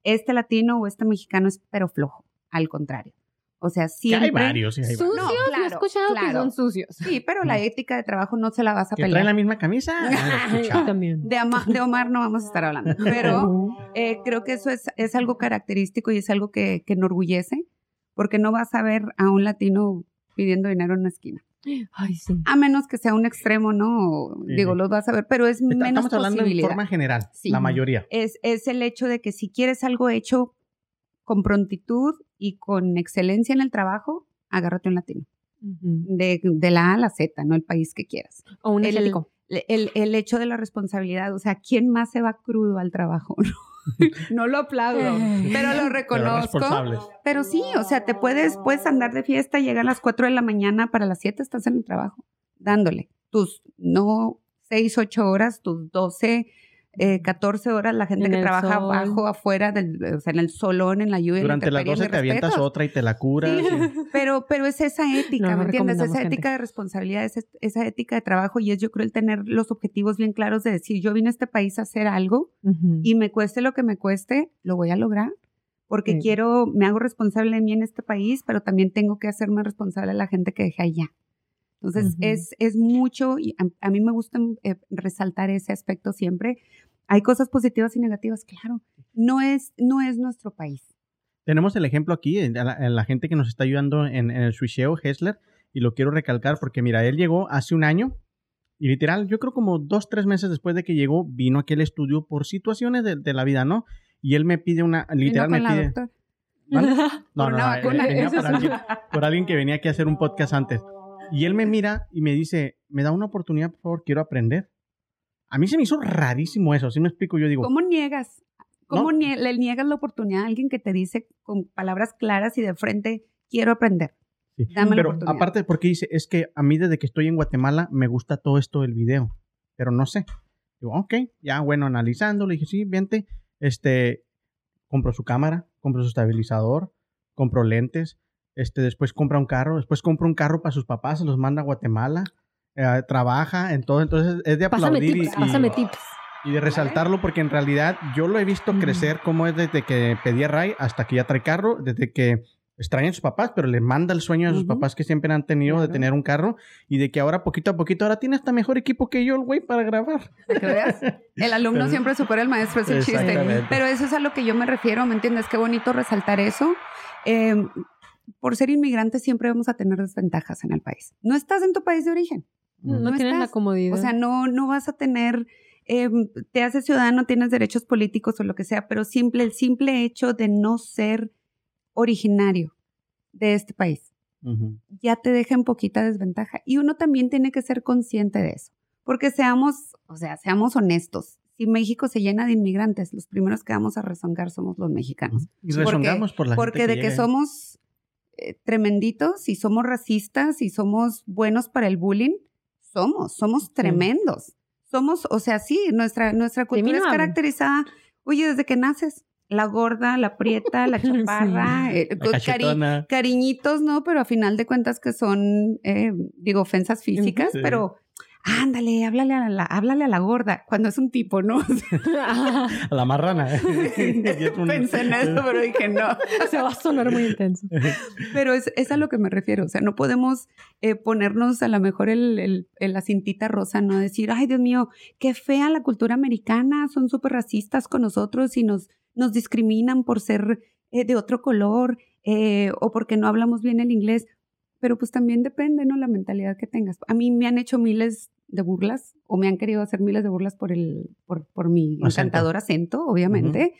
este latino o este mexicano es pero flojo. Al contrario. O sea, Que siempre... hay varios, sí, hay varios. Sucios, No, yo he claro, escuchado que claro. son sucios. Sí, pero la ética de trabajo no se la vas a ¿Que traen la pelear. misma camisa? <laughs> Ah, escuchado. También. De, Ama- de Omar no vamos a estar hablando, <laughs> pero eh, creo que eso es, es algo característico y es algo que, que enorgullece, porque no vas a ver a un latino pidiendo dinero en una esquina. Ay, sí. A menos que sea un extremo, ¿no? Sí, Digo, los vas a ver, pero es Está- menos Estamos hablando en forma general, Sí. la mayoría. es, es el hecho de que si quieres algo hecho con prontitud y con excelencia en el trabajo, agárrate un latino. De, de la A a la Z, no el país que quieras. O un El-. El, el hecho de la responsabilidad, o sea, ¿quién más se va crudo al trabajo? <laughs> <laughs> no lo aplaudo, pero lo reconozco. Pero sí, o sea, te puedes, puedes andar de fiesta, llegar a las 4 de la mañana, para las 7 estás en el trabajo, dándole tus no 6, 8 horas, tus 12, eh, 14 horas, la gente En que trabaja sol. abajo, afuera, del, o sea, en el solón, en la lluvia, Durante las intemperie, 12 te avientas otra y te la curas. Sí. y- Pero, pero es esa ética, No, ¿me entiendes? Esa gente. ética de responsabilidad, esa, esa ética de trabajo y es yo creo el tener los objetivos bien claros de decir, yo vine a este país a hacer algo Ujú. y me cueste lo que me cueste, lo voy a lograr. Porque Sí. quiero, me hago responsable de mí en este país, pero también tengo que hacerme responsable de la gente que dejé allá. Entonces, Ujú. es, es mucho, y a, a mí me gusta eh, resaltar ese aspecto siempre. Hay cosas positivas y negativas, claro. No es, no es nuestro país. Tenemos el ejemplo aquí, en la, en la gente que nos está ayudando en, en el switcheo, Hessler, y lo quiero recalcar porque, mira, él llegó hace un año y literal, yo creo como dos, tres meses después de que llegó, vino aquí al estudio por situaciones de, de la vida, ¿no? Y él me pide una, literal me pide... ¿Vale? <laughs> Por una eh, vacuna. venía Eso por alguien, por alguien que venía aquí a hacer un podcast antes. Y él me mira y me dice, ¿me da una oportunidad, por favor? Quiero aprender. A mí se me hizo rarísimo eso, ¿sí me explico? Yo digo, ¿Cómo niegas? ¿Cómo No. nie- le niegas la oportunidad a alguien que te dice con palabras claras y de frente, quiero aprender? Sí. Dame la Pero oportunidad. aparte, porque dice, es que a mí desde que estoy en Guatemala me gusta todo esto del video, pero no sé. Digo, ok, ya bueno, analizando, le dije, sí, vente, este, compro su cámara, compro su estabilizador, compro lentes, este, después compra un carro, después compra un carro para sus papás, se los manda a Guatemala, eh, trabaja en todo, entonces es de aplaudir y- tips, y, pásame tips. y de resaltarlo porque en realidad yo lo he visto crecer como es desde que pedía Ray hasta que ya trae carro, desde que extraña a sus papás, pero le manda el sueño a sus papás que siempre han tenido de tener un carro y de que ahora poquito a poquito, ahora tiene hasta mejor equipo que yo el güey para grabar. Veas. <laughs> El alumno Pero- siempre supera al maestro, es el chiste. Pero eso es a lo que yo me refiero, ¿me entiendes? Qué bonito resaltar eso. Eh, por ser inmigrante siempre vamos a tener desventajas en el país. No estás en tu país de origen. No, No tienen la estás. comodidad. O sea, no, no vas a tener, eh, te haces ciudadano, tienes derechos políticos o lo que sea, pero simple, el simple hecho de no ser originario de este país ya te deja en poquita desventaja. Y uno también tiene que ser consciente de eso. Porque seamos, o sea, seamos honestos. Si México se llena de inmigrantes, los primeros que vamos a rezongar somos los mexicanos. Y rezongamos por la Porque gente de que somos eh, tremenditos y somos racistas y somos buenos para el bullying, somos, somos tremendos. Somos, o sea, sí, nuestra, nuestra cultura es caracterizada, oye, desde que naces, la gorda, la prieta, la <laughs> Sí. chaparra, eh, La cari- cachetona. cariñitos, ¿no? Pero a final de cuentas que son, eh, digo, ofensas físicas, Sí. pero ándale, háblale a la, háblale a la gorda, cuando es un tipo, ¿no? <laughs> A la marrana. <laughs> <laughs> Un- Pensé en eso, pero dije no. Se va a sonar muy intenso. Pero es, es a lo que me refiero, o sea, no podemos eh, ponernos a lo mejor el, el- el- la cintita rosa, no decir, ay Dios mío, qué fea la cultura americana, son súper racistas con nosotros y nos, nos discriminan por ser eh, de otro color eh, o porque no hablamos bien el inglés. Pero pues también depende, ¿no? La mentalidad que tengas. A mí me han hecho miles de burlas o me han querido hacer miles de burlas por, el, por, por mi Acento. encantador acento, obviamente.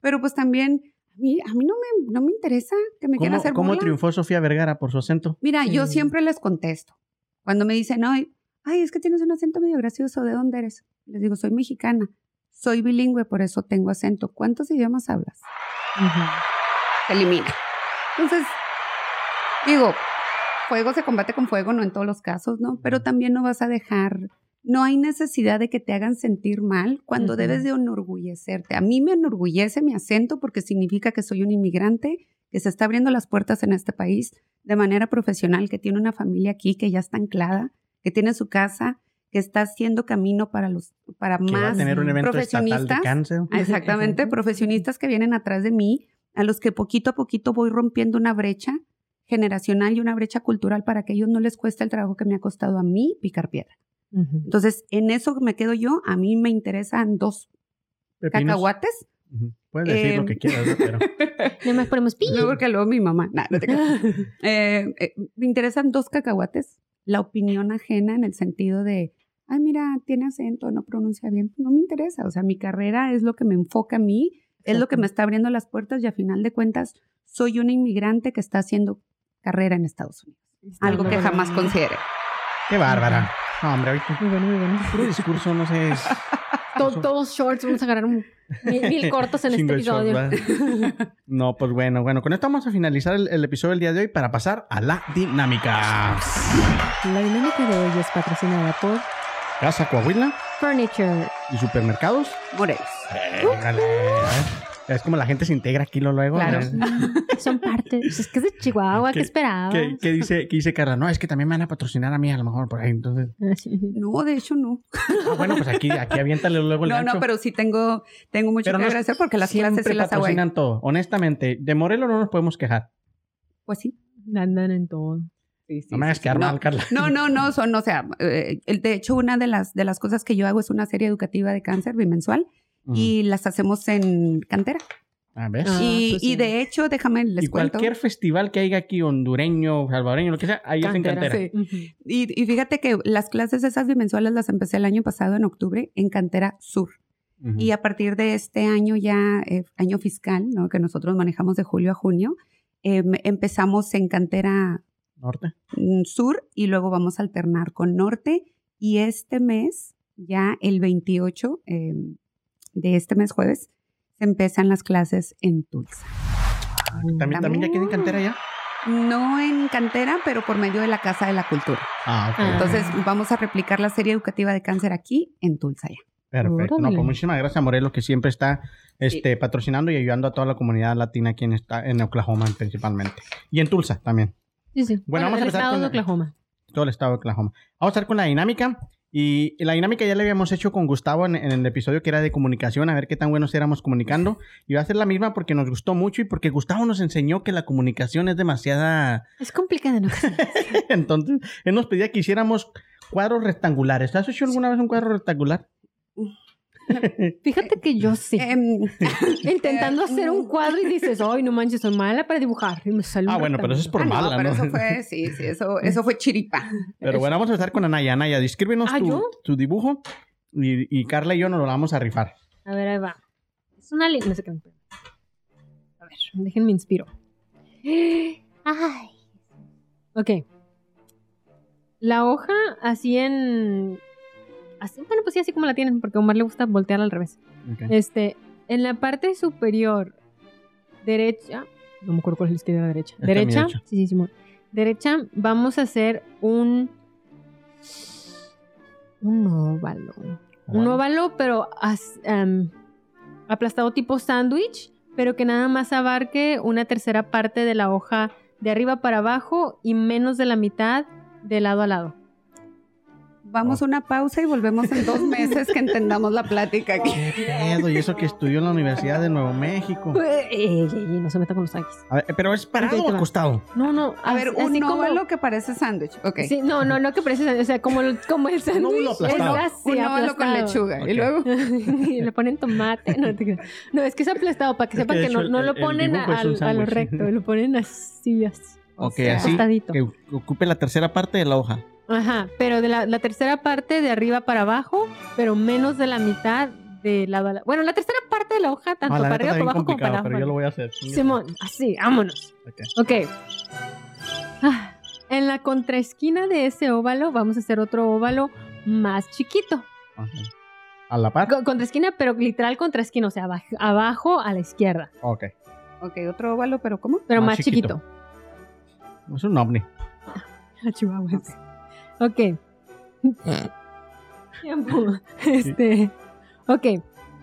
Pero pues también a mí, a mí no, me, no me interesa que me quieran ¿Cómo, hacer cómo burla. triunfó Sofía Vergara por su acento? Mira, yo Sí. siempre les contesto. Cuando me dicen, ay, ay, es que tienes un acento medio gracioso, ¿de dónde eres? Les digo, soy mexicana. Soy bilingüe, por eso tengo acento. ¿Cuántos idiomas hablas? Se elimina. Entonces, digo, fuego se combate con fuego, no en todos los casos, ¿no? Pero también no vas a dejar, no hay necesidad de que te hagan sentir mal cuando debes de enorgullecerte. A mí me enorgullece mi acento porque significa que soy un inmigrante, que se está abriendo las puertas en este país de manera profesional, que tiene una familia aquí que ya está anclada, que tiene su casa, que está haciendo camino para los para Que va a más tener un evento de profesionistas. cáncer. Ah, Exactamente, <laughs> profesionistas que vienen atrás de mí, a los que poquito a poquito voy rompiendo una brecha generacional y una brecha cultural para que a ellos no les cueste el trabajo que me ha costado a mí picar piedra. Ujú. Entonces, en eso me quedo yo. A mí me interesan dos Pepinos. cacahuates. Ujú. Puedes decir Eh, lo que quieras, ¿no? pero <laughs> Nada más ponemos pi. No, porque luego mi mamá. Nah, no te. <laughs> Eh, eh, me interesan dos cacahuates. La opinión ajena en el sentido de, ay, mira, tiene acento, no pronuncia bien. No me interesa. O sea, mi carrera es lo que me enfoca a mí, es lo que me está abriendo las puertas y a final de cuentas soy una inmigrante que está haciendo carrera en Estados Unidos. Algo que jamás consideré. qué bárbara. No, hombre, ahorita Muy bueno, muy bueno. puro discurso, no sé. es- <laughs> To- todos shorts, vamos a agarrar un- mil, mil <laughs> cortos en este short, episodio. <laughs> No, pues bueno, bueno, con esto vamos a finalizar el, el episodio del día de hoy para pasar a la dinámica. La dinámica de hoy es patrocinada por Casa Coahuila Furniture. y supermercados. Morelos. ¿eh? Es como la gente se integra aquí lo luego. Claro. ¿eh? <laughs> Son parte. pues es que es de Chihuahua, ¿qué, ¿Qué- esperabas? ¿Qué, qué dice, qué dice Carla? No, es que también me van a patrocinar a mí, a lo mejor por ahí. Entonces, Ah, sí. No, de hecho no. ah, bueno, pues aquí, aquí aviéntale luego el No, gancho. no, pero sí tengo, tengo mucho Pero que no- agradecer porque las clases sí las patrocinan todo. Honestamente, de Morelos no nos podemos quejar. Pues sí. Andan en todo. no me hagas quedar no. mal, Carla. No, no, no, son, o sea, eh, de hecho una de las, de las cosas que yo hago es una serie educativa de cáncer bimensual Y las hacemos en cantera. A ver. Ah, y, pues y sí. de hecho, déjame les y cuento. cualquier festival que haya aquí, hondureño, salvadoreño, lo que sea, ahí es en Cantera, cantera. sí. Ujú. Y, y fíjate que las clases esas bimensuales las empecé el año pasado en octubre en Cantera Sur. Ujú. Y a partir de este año ya, eh, año fiscal, ¿no? que nosotros manejamos de julio a junio, em, empezamos en Cantera Norte. mm, Sur y luego vamos a alternar con Norte. Y este mes, ya el 28 em, de este mes jueves, se empiezan las clases en Tulsa. ¿También, también ya quieren cantera ya? No en cantera, pero por medio de la Casa de la Cultura. Ah, ok. Ah. Entonces vamos a replicar la serie educativa de cáncer aquí en Tulsa ya. Perfecto. No, pues muchísimas gracias a Morelos que siempre está este, patrocinando y ayudando a toda la comunidad latina aquí en, esta, en Oklahoma principalmente. Y en Tulsa también. Sí, sí. Bueno, vamos a el empezar estado con de la- Oklahoma. Todo el estado de Oklahoma. Vamos a estar con la dinámica Y la dinámica ya la habíamos hecho con Gustavo en, en el episodio que era de comunicación, a ver qué tan buenos éramos comunicando. Y va a ser la misma porque nos gustó mucho y porque Gustavo nos enseñó que la comunicación es demasiada... Es complicado, ¿no? <laughs> Entonces, él nos pedía que hiciéramos cuadros rectangulares. ¿Has hecho alguna vez un cuadro rectangular? <laughs> Fíjate que yo sí. Em, <laughs> Intentando hacer un cuadro y dices, ay, no manches, soy mala para dibujar. Y me sale un Ah, bueno, pero eso es por ah, no, mala, pero ¿no? eso fue, <laughs> sí, sí, eso, eso fue chiripa. Pero bueno, vamos a empezar con Anaya. Anaya, descríbenos ¿Ah, tu, tu dibujo y, y Carla y yo nos lo vamos a rifar. A ver, ahí va. Es una línea. No sé qué. A ver, déjenme inspiro. <gasps> Ay. Ok. La hoja así en. Así, bueno, pues sí, así como la tienen, porque a Omar le gusta voltear al revés. Este, en la parte superior derecha, no me acuerdo cuál es la izquierda y la derecha. Esta Derecha, sí, sí, Simón. Derecha, vamos a hacer un. Un óvalo. Un óvalo, pero as- em, aplastado tipo sándwich, pero que nada más abarque una tercera parte de la hoja de arriba para abajo y menos de la mitad de lado a lado. Vamos a una pausa y volvemos en dos meses que entendamos la plática aquí. ¿Qué pedo? Y eso que estudió en la Universidad de Nuevo México. Ey, ey, ey, no se meta con los X. A ver, ¿Pero es parado o acostado? No, no. A ver, así- un así como- óvalo que parece sándwich. Ok. Sí, no, no, no que parece, o sea, como el, como el sándwich. óvulo aplastado. es así, un óvalo con aplastado. lechuga. Ok. Y luego, <laughs> y le ponen tomate. No. No, es que es aplastado para que Es sepan que, que, no, hecho, no el- lo el ponen a, un a lo sándwich. recto, lo ponen así, así. Ok, sea, así. acostadito. Que ocupe la tercera parte de la hoja. Ajá, pero de la, la tercera parte de arriba para abajo, pero menos de la mitad de lado a lado. Bueno, la tercera parte de la hoja, tanto Ah, la para arriba, para abajo como para pero yo abajo. lo voy a hacer. Simón, así, vámonos. Ok. Ok. Ah, En la contraesquina de ese óvalo vamos a hacer otro óvalo más chiquito. Ok. ¿A la par? Co- Contraesquina, pero literal contraesquina, o sea, abaj- abajo a la izquierda, Ok. ok, otro óvalo, pero ¿cómo? pero Más más, chiquito. chiquito. Es un ovni. A Chihuahuas. Ok. <laughs> Tiempo. Este. Ok.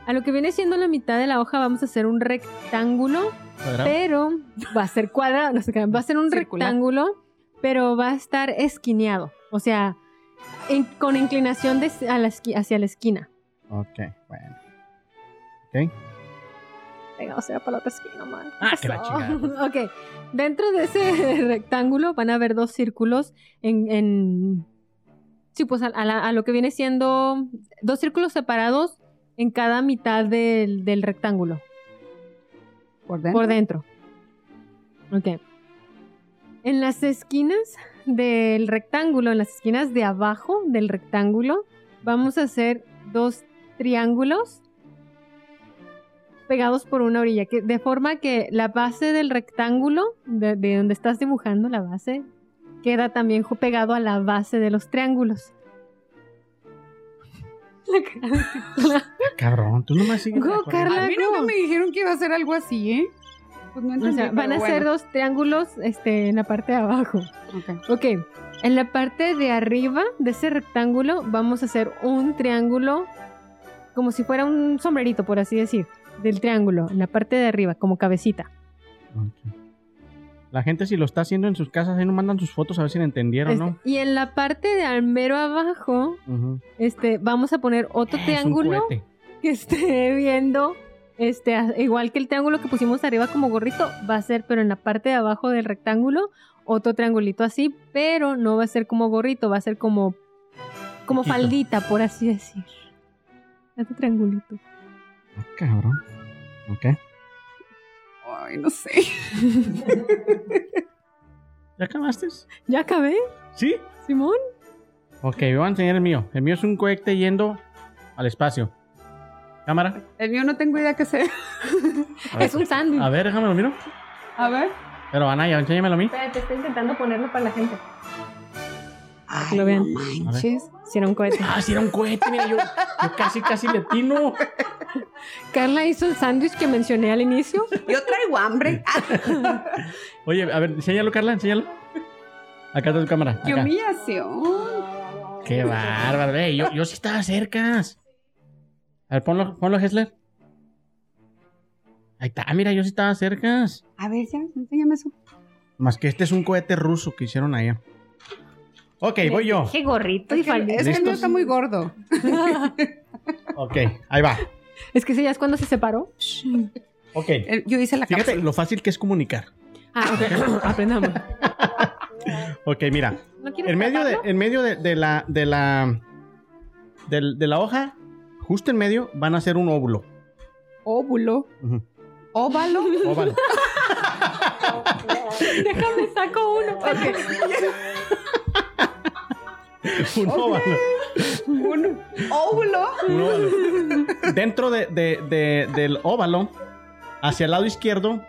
A lo que viene siendo la mitad de la hoja vamos a hacer un rectángulo, ¿Cuadrado? pero va a ser cuadrado, no sé qué, va a ser un Circular. rectángulo, pero va a estar esquineado, o sea, en- con inclinación de- a la esqui- hacia la esquina. Ok, bueno. Ok. Venga, o sea, para la otra esquina, man. Ah, ¿Qué que la chingada, <laughs> pues. ok. Dentro de ese <laughs> rectángulo van a haber dos círculos en. en- sí, pues a, a la- a lo que viene siendo dos círculos separados en cada mitad del, del rectángulo, Por dentro. por dentro. Ok. En las esquinas del rectángulo, en las esquinas de abajo del rectángulo, vamos a hacer dos triángulos pegados por una orilla, que, de forma que la base del rectángulo, de, de donde estás dibujando la base, queda también pegado a la base de los triángulos. Cabrón, tú nomás sigues. Go. Carla. A mí nunca me dijeron que iba a ser algo así, ¿eh? Pues no O entendí, sea, van a pero ser bueno. dos triángulos este, en la parte de abajo. Ok. Ok, en la parte de arriba de ese rectángulo vamos a hacer un triángulo, como si fuera un sombrerito, por así decir, del triángulo, en la parte de arriba, como cabecita. La gente si lo está haciendo en sus casas, ahí nos mandan sus fotos a ver si lo entendieron, Este, ¿no? Y en la parte de al mero abajo, este, vamos a poner otro Es un triángulo que esté <laughs> viendo, este, igual que el triángulo que pusimos arriba como gorrito, va a ser, pero en la parte de abajo del rectángulo, otro triangulito así, pero no va a ser como gorrito, va a ser como, como faldita, por así decir. Otro triangulito. Ah, cabrón. Ok. Ay, no sé. <laughs> ¿Ya acabaste? ¿Ya acabé, ¿Sí? Simón? Ok, voy a enseñar el mío. El mío es un cohete yendo al espacio. Cámara. El mío no tengo idea qué sea. Es un sándwich. a ver déjame lo miro. A ver. Pero Anaya, enséñamelo a mí. Espérate, estoy intentando ponerlo para la gente. Ay, lo vean. no manches. Si era un cohete. Ah, sí, era un cohete, mira, yo, yo casi, casi le tino. Carla hizo el sándwich que mencioné al inicio. Yo traigo hambre. <laughs> Oye, a ver, enséñalo, Carla, enséñalo. Acá está tu cámara. ¡Qué humillación! Qué bárbaro. Ey, yo, yo sí estaba cerca. A ver, ponlo, ponlo, Hessler. Ahí está, mira, yo sí estaba cerca. A ver, ya, enséñame eso. Más que este es un cohete ruso que hicieron allá. Ok, voy yo. Qué gorrito y Es que, faldita. es que el mío está muy gordo. <laughs> Ok, ahí va. Es que ese ya es cuando se separó. <laughs> Ok. Yo hice la Fíjate cápsula. lo fácil que es comunicar. Ah, ok. <laughs> Aprendamos. Ok, mira. ¿No quieres En medio de, tratarlo? en medio de, de la de la de la hoja, justo en medio, van a hacer un óvulo. Óvulo. Ujú. Óvalo. Óvalo. Déjame saco uno. <laughs> un óvalo. Un óvulo. Un óvalo. Dentro de, de- de- del óvalo, hacia el lado izquierdo,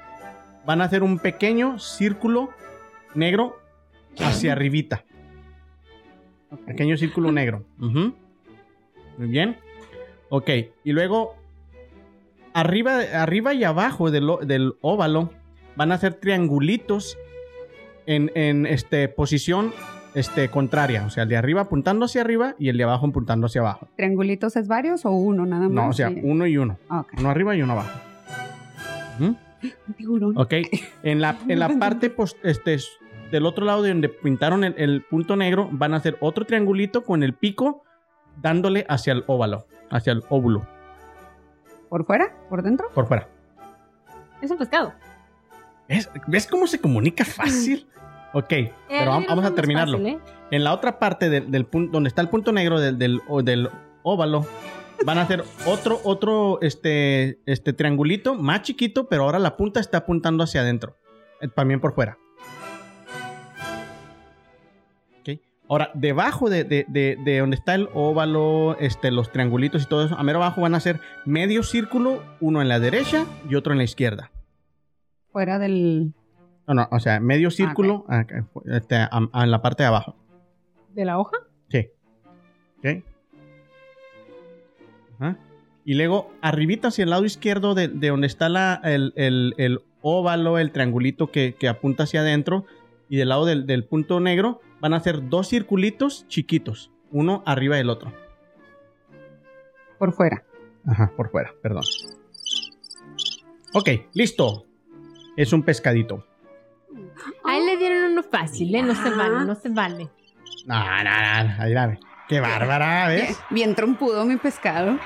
van a hacer un pequeño círculo negro hacia arribita. Pequeño círculo negro. Ujú. Muy bien. Ok. Y luego, arriba, arriba y abajo del, del óvalo, van a hacer triangulitos en, en este, posición este, contraria. O sea, el de arriba apuntando hacia arriba y el de abajo apuntando hacia abajo. ¿Triangulitos es varios o uno nada más? No, o sea, Sí. uno y uno. Ah. Uno arriba y uno abajo. Ujú. <gasps> Un tiburón. Ok. En la, en la <laughs> parte pos- este, del otro lado de donde pintaron el, el punto negro, van a hacer otro triangulito con el pico dándole hacia el óvalo, hacia el óvulo, ¿Por fuera? ¿Por dentro? por fuera. Es un pescado. ¿Ves, ¿Ves cómo se comunica fácil? Ok, pero Eh, vamos no a terminarlo. fácil, ¿eh? En la otra parte del, del punto, donde está el punto negro del, del, o del óvalo, van a hacer otro, otro, este, este triangulito más chiquito, pero ahora la punta está apuntando hacia adentro. eh, También por fuera. Ok. Ahora, debajo de, de- de- de donde está el óvalo, este, los triangulitos y todo eso, a mero abajo van a hacer medio círculo, uno en la derecha y otro en la izquierda. Fuera del. No, no, o sea, medio círculo acá, este, a- a- en la parte de abajo. ¿De la hoja? Sí. Ok. Ajá. Y luego, arribita hacia el lado izquierdo de, de donde está la, el, el- el óvalo, el triangulito que, que apunta hacia adentro, y del lado del, del punto negro, van a ser dos circulitos chiquitos, uno arriba del otro. Por fuera. Ajá, por fuera, perdón. Ok, listo. Es un pescadito. Ahí le dieron uno fácil, ¿eh? No se vale, no se vale. No, no, no, ahí la ve. Qué bárbara, ¿ves? Bien trompudo mi pescado.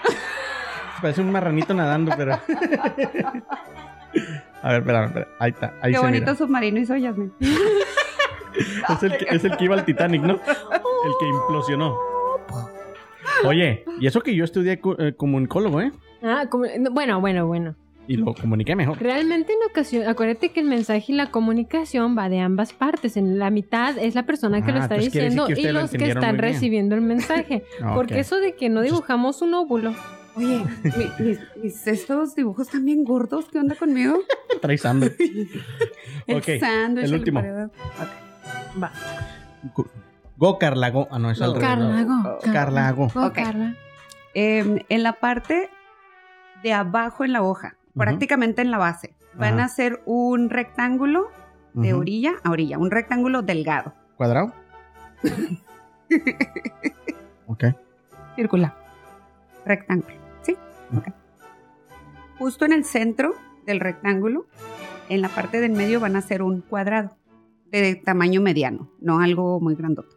<laughs> Parece un marranito nadando, pero. <laughs> A ver, espera, espera. Ahí está. Ahí Qué se bonito mira. submarino hizo Yasmin. <laughs> Es el, que, es el que iba al Titanic, ¿no? El que implosionó. Oye, y eso que yo estudié co- eh, comunicólogo, ¿eh? Ah, como- no, bueno, bueno, bueno. Y lo comuniqué mejor. Realmente en ocasión, acuérdate que el mensaje y la comunicación va de ambas partes. En la mitad es la persona que lo Ah, está diciendo que y lo los que están recibiendo el mensaje. <laughs> Ah, Porque eso de que no dibujamos un óvulo. Oye, mi- mis, mis- estos dibujos están bien gordos. ¿Qué onda conmigo? <laughs> Traes hambre. <laughs> El Ok, sándwich, el último. emparedado. Va. Go, go, Carla, go. Ah, no, es al revés. Carla, go. Oh, Carla, go. Go, Ok. Carla. Eh, en la parte de abajo en la hoja, Prácticamente en la base, van Ajá. a hacer un rectángulo de orilla a orilla, un rectángulo delgado, ¿Cuadrado? <laughs> ok. circular. Rectángulo, ¿sí? Ok. Justo en el centro del rectángulo, en la parte del medio van a hacer un cuadrado de tamaño mediano, no algo muy grandote.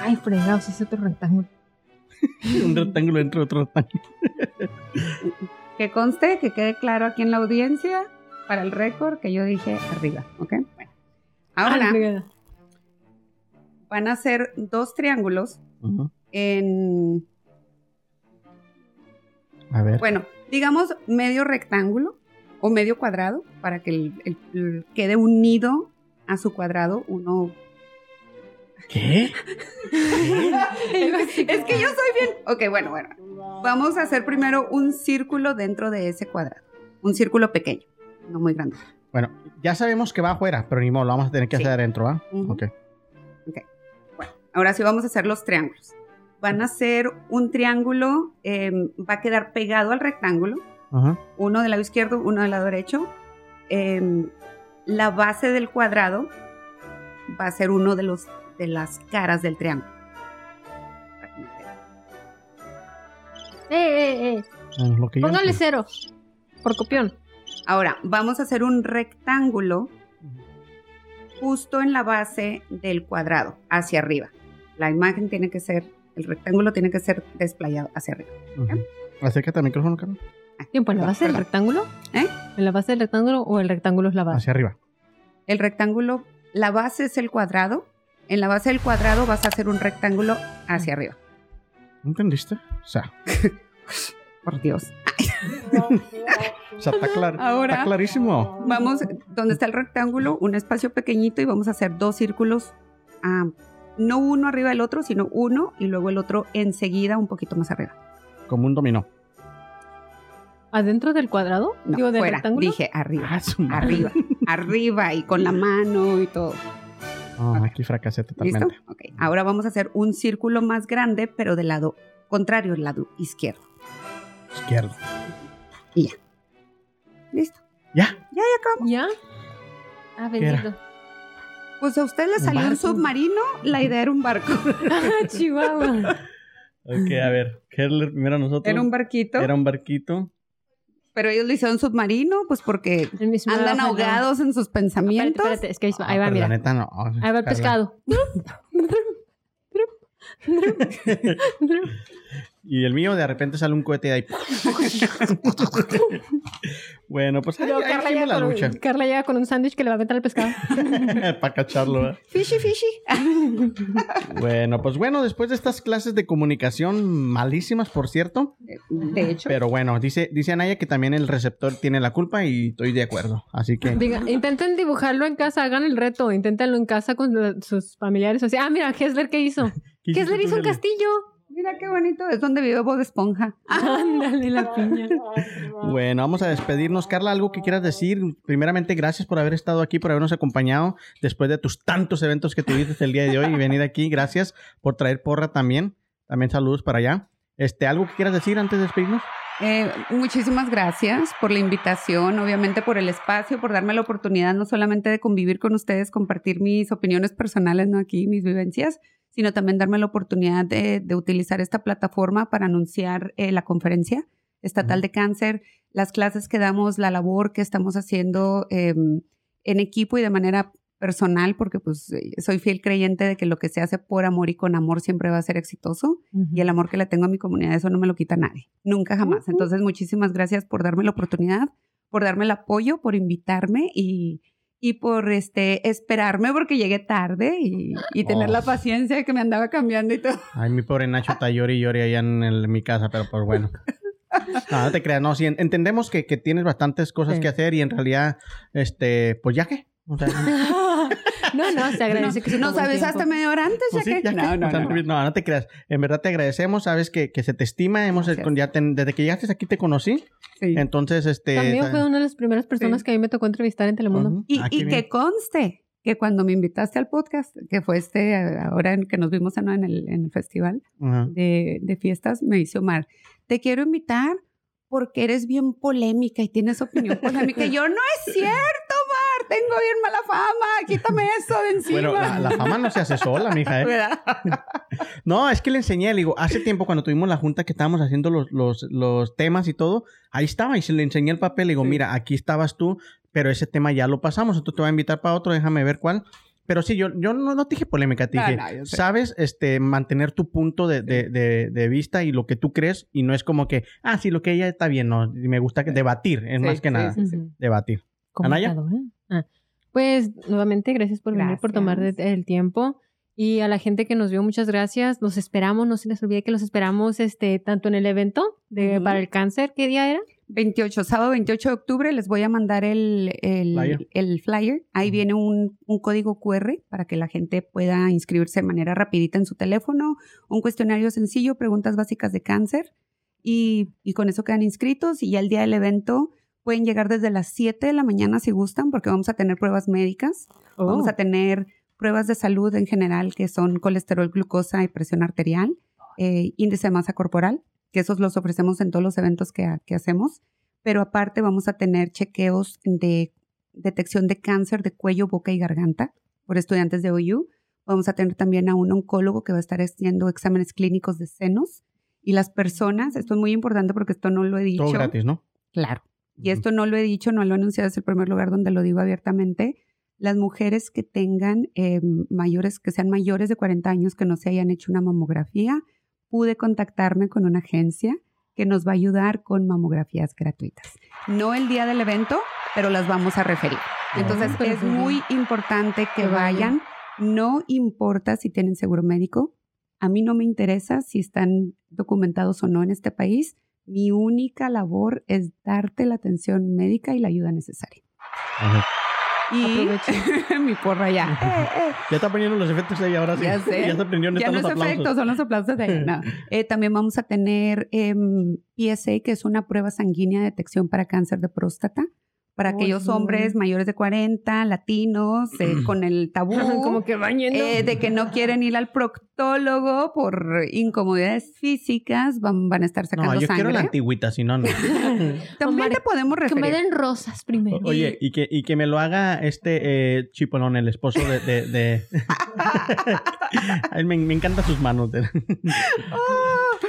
Ay, fregados, ese otro rectángulo. <laughs> Un rectángulo dentro de otro rectángulo. Que conste, que quede claro aquí en la audiencia, para el récord, que yo dije arriba, ¿ok? Bueno. Ahora fregada. van a ser dos triángulos en, A ver. bueno, digamos medio rectángulo o medio cuadrado, para que el- el- el- quede unido a su cuadrado uno. ¿Qué? es que yo soy bien. Ok, bueno, bueno. Vamos a hacer primero un círculo dentro de ese cuadrado. Un círculo pequeño, no muy grande. Bueno, ya sabemos que va afuera, pero ni modo, lo vamos a tener que Sí. hacer adentro, ¿va? Ujú. Ok. Bueno, ahora sí vamos a hacer los triángulos. Van a ser un triángulo, em, va a quedar pegado al rectángulo, uno del lado izquierdo, uno del lado derecho. Em, la base del cuadrado va a ser uno de los de las caras del triángulo. Entiendan. Eh, eh, eh. Ah, lo que yo Póngale cero. Por copión. Ahora, vamos a hacer un rectángulo justo en la base del cuadrado, hacia arriba. La imagen tiene que ser, el rectángulo tiene que ser desplayado hacia arriba. Ujú. Acércate al micrófono, Carlos. ¿Tiempo en la base del rectángulo? ¿Eh? ¿En la base del rectángulo o el rectángulo es la base? Hacia arriba. El rectángulo, la base es el cuadrado. En la base del cuadrado vas a hacer un rectángulo hacia arriba. ¿Entendiste? O sea, <laughs> Por Dios. <laughs> o sea, está, clar- Ahora- está clarísimo. Vamos, donde está el rectángulo, un espacio pequeñito y vamos a hacer dos círculos, ah, no uno arriba del otro, sino uno y luego el otro enseguida un poquito más arriba. Como un dominó. ¿Adentro del cuadrado? No, Digo, del fuera. rectángulo. Dije arriba, Ah, arriba, arriba y con la mano y todo. <laughs> Aquí fracasé ¿Listo? totalmente. Ok. Ahora vamos a hacer un círculo más grande, pero del lado contrario, el lado izquierdo. Izquierdo. ¿Listo? Ya. ¿Ya? Ah, ¿Qué era? bendito. Pues a usted le salió un, submarino, la idea era un barco. <laughs> Chihuahua. <laughs> Ok, a ver. ¿Qué era el primero nosotros? Era un barquito, Era un barquito. Pero ellos le hicieron submarino, pues porque andan ahogados en sus Espérate, pensamientos. espérate, es que ahí va, Ah, ahí va, mira. La neta no. Ahí va el pescado. Y el mío de repente sale un cohete de ahí. <laughs> bueno, pues ahí, Luego ahí Carla, llega la con lucha. un, Carla llega con un sándwich que le va a meter al pescado. <laughs> Para cacharlo. ¿eh? Fishy, fishy. <laughs> Bueno, pues bueno, después de estas clases de comunicación malísimas, por cierto. De hecho, Pero bueno, dice, dice Anaya que también el receptor tiene la culpa y estoy de acuerdo. Así que. Diga, intenten dibujarlo en casa, hagan el reto, inténtenlo en casa con sus familiares. Así, ah, mira, Hessler, ¿qué hizo? ¿qué Hessler hizo un castillo. Mira qué bonito, es donde vive Bob Esponja. Ándale, la <laughs> piña. Bueno, vamos a despedirnos. Carla, ¿algo que quieras decir? Primeramente, gracias por haber estado aquí, por habernos acompañado después de tus tantos eventos que tuviste el día de hoy y venir aquí. Gracias por traer porra también. También saludos para allá. Este, ¿Algo que quieras decir antes de despedirnos? Eh, muchísimas gracias por la invitación, obviamente por el espacio, por darme la oportunidad no solamente de convivir con ustedes, compartir mis opiniones personales, no aquí, mis vivencias, sino también darme la oportunidad de, de utilizar esta plataforma para anunciar eh, la conferencia estatal de cáncer, las clases que damos, la labor que estamos haciendo eh, en equipo y de manera personal, porque pues eh, soy fiel creyente de que lo que se hace por amor y con amor siempre va a ser exitoso y el amor que le tengo a mi comunidad, eso no me lo quita nadie, nunca jamás. Entonces, muchísimas gracias por darme la oportunidad, por darme el apoyo, por invitarme y, y por este, esperarme porque llegué tarde y, y tener Oh. la paciencia de que me andaba cambiando y todo. Ay, mi pobre Nacho está llori y llori allá en, el- en mi casa, pero pues bueno. <laughs> No, no te creas, no, sí, en- entendemos que, que tienes bastantes cosas Sí. que hacer y en realidad, este, pues ya que. O sea, <laughs> No, no, se agradece que se Nos avisaste media hora antes, Pues ya sí, que... ya que- <laughs> No, no, o sea, no. no, no te creas. En verdad te agradecemos, sabes que, que se te estima. Hemos ya ten- desde que llegaste aquí te conocí. Sí. Entonces, este. También fue una de las primeras personas Sí. que a mí me tocó entrevistar en Telemundo. Ujú. Y, Ah, y que conste que cuando me invitaste al podcast, que fue este, ahora en que nos vimos ¿no? en, el, en el festival, Ajá. de, de fiestas, me dice Omar, te quiero invitar porque eres bien polémica y tienes opinión polémica. Yo, no es cierto, tengo bien mala fama, quítame eso de encima. Bueno, la, la fama no se hace sola, mija. ¿eh? ¿Verdad? <laughs> No, es que le enseñé, le digo, hace tiempo cuando tuvimos la junta que estábamos haciendo los, los, los temas y todo, ahí estaba y se le enseñé el papel, le digo, Sí. mira, aquí estabas tú, pero ese tema ya lo pasamos, entonces te voy a invitar para otro, déjame ver cuál. Pero sí, yo, yo no, no te dije polémica, te No, dije, no, sé. sabes, este, mantener tu punto de, de, de, de vista y lo que tú crees, y no es como que, ah, sí, lo que ella está bien, no, y me gusta que debatir, es Sí, más que sí, nada, sí, sí. Ujú. debatir. Anaya. Ah, Pues nuevamente gracias por venir, por tomar el tiempo. Y a la gente que nos vio, muchas gracias. Los esperamos, no se les olvide que los esperamos este, tanto en el evento de, para el cáncer. ¿Qué día era? 28, sábado 28 de octubre, les voy a mandar el, el, Flyer. el flyer. Ahí viene un, un código QR para que la gente pueda inscribirse de manera rapidita en su teléfono. Un cuestionario sencillo, preguntas básicas de cáncer. Y, y con eso quedan inscritos. Y ya el día del evento pueden llegar desde las 7 de la mañana si gustan, porque vamos a tener pruebas médicas. Vamos Oh. a tener pruebas de salud en general, que son colesterol, glucosa y presión arterial, eh, índice de masa corporal, que esos los ofrecemos en todos los eventos que, que hacemos. Pero aparte vamos a tener chequeos de detección de cáncer de cuello, boca y garganta por estudiantes de OU. Vamos a tener también a un oncólogo que va a estar haciendo exámenes clínicos de senos. Y las personas, esto es muy importante porque esto no lo he dicho. Todo gratis, ¿no? Claro. Y esto no lo he dicho, no lo he anunciado, es el primer lugar donde lo digo abiertamente. las mujeres que tengan eh, mayores, que sean mayores de 40 años, que no se hayan hecho una mamografía, pude contactarme con una agencia que nos va a ayudar con mamografías gratuitas. No el día del evento, pero las vamos a referir. Entonces es muy importante que vayan. No importa si tienen seguro médico. A mí no me interesa si están documentados o no en este país. Mi única labor es darte la atención médica y la ayuda necesaria. Ajá. Y <laughs> mi porra ya. Eh, <laughs> eh. Ya está poniendo los efectos ahí ahora sí. Ya sé. Ya se aprendió Ya no es los efecto, aplausos. son los aplausos de ahí. No. <laughs> Eh, también vamos a tener em, PSA, que es una prueba sanguínea de detección para cáncer de próstata. Para Oh, aquellos sí. hombres mayores de 40, latinos, eh, con el tabú <laughs> Como que eh, de que no quieren ir al proctólogo por incomodidades físicas, van, van a estar sacando No, yo sangre. quiero la antigüita, si no, no. <laughs> También Omar, te podemos que me referir. den rosas primero. O- Oye, y que, y que me lo haga este eh, Chipolón, el esposo de... de, de- <laughs> A él me, me encantan sus manos. de-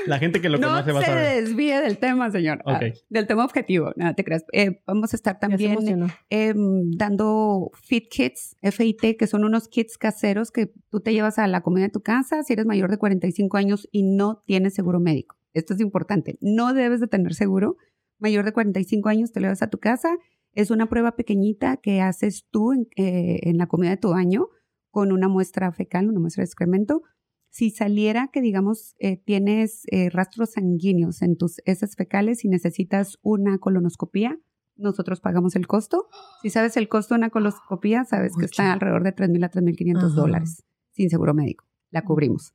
La gente que lo no conoce va a se saber. desvíe del tema, señor. Ah, del tema objetivo. No te creas. Eh, vamos a estar se también em, dando fit kits, FIT, que son unos kits caseros que tú te llevas a la comida de tu casa si eres mayor de 45 años y no tienes seguro médico. Esto es importante. No debes de tener seguro. Mayor de 45 años te lo llevas a tu casa. Es una prueba pequeñita que haces tú en, eh, en la comida de tu baño con una muestra fecal, una muestra de excremento. Si saliera que, digamos, eh, tienes eh, rastros sanguíneos en tus heces fecales y necesitas una colonoscopía, nosotros pagamos el costo. Si sabes el costo de una coloscopía, sabes que está alrededor de 3.000 a 3.500 Ajá. dólares sin seguro médico. La cubrimos.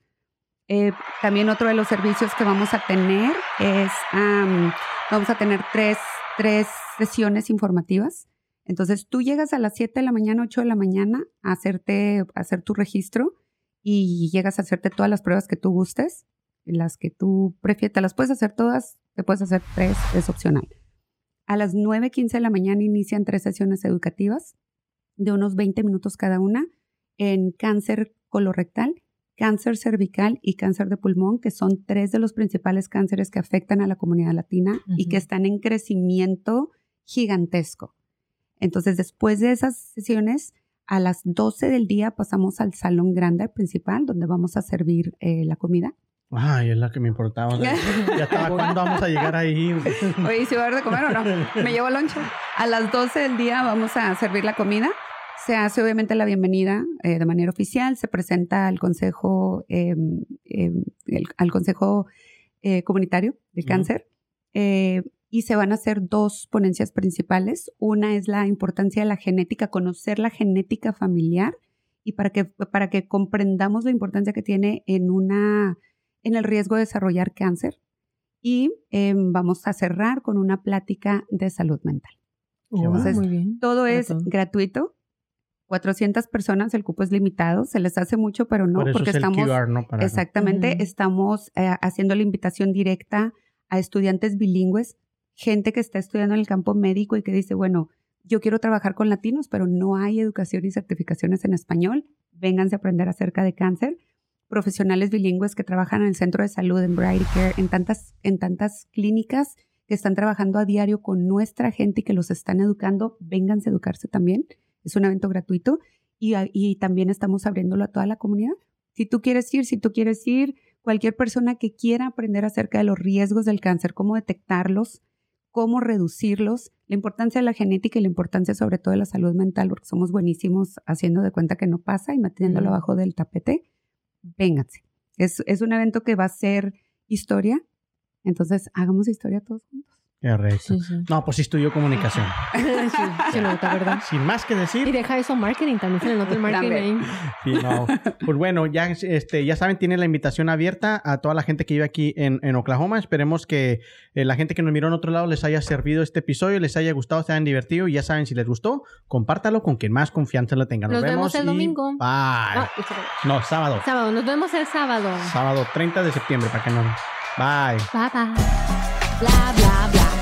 Eh, también otro de los servicios que vamos a tener es, am, vamos a tener tres, tres sesiones informativas. Entonces tú llegas a las 7 de la mañana, 8 de la mañana a hacerte, a hacer tu registro y llegas a hacerte todas las pruebas que tú gustes, las que tú prefieres, te las puedes hacer todas, te puedes hacer tres, es opcional. A las 9.15 de la mañana inician tres sesiones educativas de unos 20 minutos cada una en cáncer colorectal, cáncer cervical y cáncer de pulmón, que son tres de los principales cánceres que afectan a la comunidad latina y que están en crecimiento gigantesco. Entonces, después de esas sesiones, a las 12 del día pasamos al salón grande principal, donde vamos a servir eh, la comida. Ay, es la que me importaba. <laughs> ya estaba, ¿cuándo vamos a llegar ahí? <laughs> Oye, ¿si va a haber de comer o no? ¿Me llevo lonche? A las 12 del día vamos a servir la comida. Se hace obviamente la bienvenida eh, de manera oficial, se presenta al consejo, eh, eh, el- al consejo eh, comunitario del Ujú. cáncer eh, y se van a hacer dos ponencias principales. Una es la importancia de la genética, conocer la genética familiar y para que, para que comprendamos la importancia que tiene en, una, en el riesgo de desarrollar cáncer y em, vamos a cerrar con una plática de salud mental. Oh, Entonces, muy bien. Todo es gratuito. 400 personas, el cupo es limitado, se les hace mucho, pero no, Por eso porque es el estamos QR, ¿no? Para- exactamente, Ujú. estamos eh, haciendo la invitación directa a estudiantes bilingües, gente que está estudiando en el campo médico y que dice, bueno, yo quiero trabajar con latinos, pero no hay educación y certificaciones en español. Vénganse a aprender acerca de cáncer. Profesionales bilingües que trabajan en el centro de salud, en Care, en tantas, en tantas clínicas que están trabajando a diario con nuestra gente y que los están educando, vénganse a educarse también. Es un evento gratuito y, a- y también estamos abriéndolo a toda la comunidad. Si tú quieres ir, si tú quieres ir, cualquier persona que quiera aprender acerca de los riesgos del cáncer, cómo detectarlos, cómo reducirlos, la importancia de la genética y la importancia sobre todo de la salud mental, porque somos buenísimos haciendo de cuenta que no pasa y Ujú. abajo del tapete, vénganse. Es, es un evento que va a ser historia, entonces hagamos historia todos juntos. Correcto. Sí, sí. No, pues sí estudió comunicación. <laughs> sí, se nota, ¿verdad? Sin más que Y decir. deja eso marketing, también se le nota el marketing. Sí, no. Pues bueno, ya, este, ya saben, tienen la invitación abierta a toda la gente que vive aquí en, en Oklahoma. Esperemos que eh, la gente que nos miró en otro lado les haya servido este episodio, les haya gustado, se hayan divertido. Y ya saben, si les gustó, compártalo con quien más confianza le tengan. Nos vemos el y domingo. Bye. Ah. No, sábado. sábado, nos vemos el sábado. Sábado 30 de septiembre, para que no. Bye. Bye bye. Bla, bla, bla.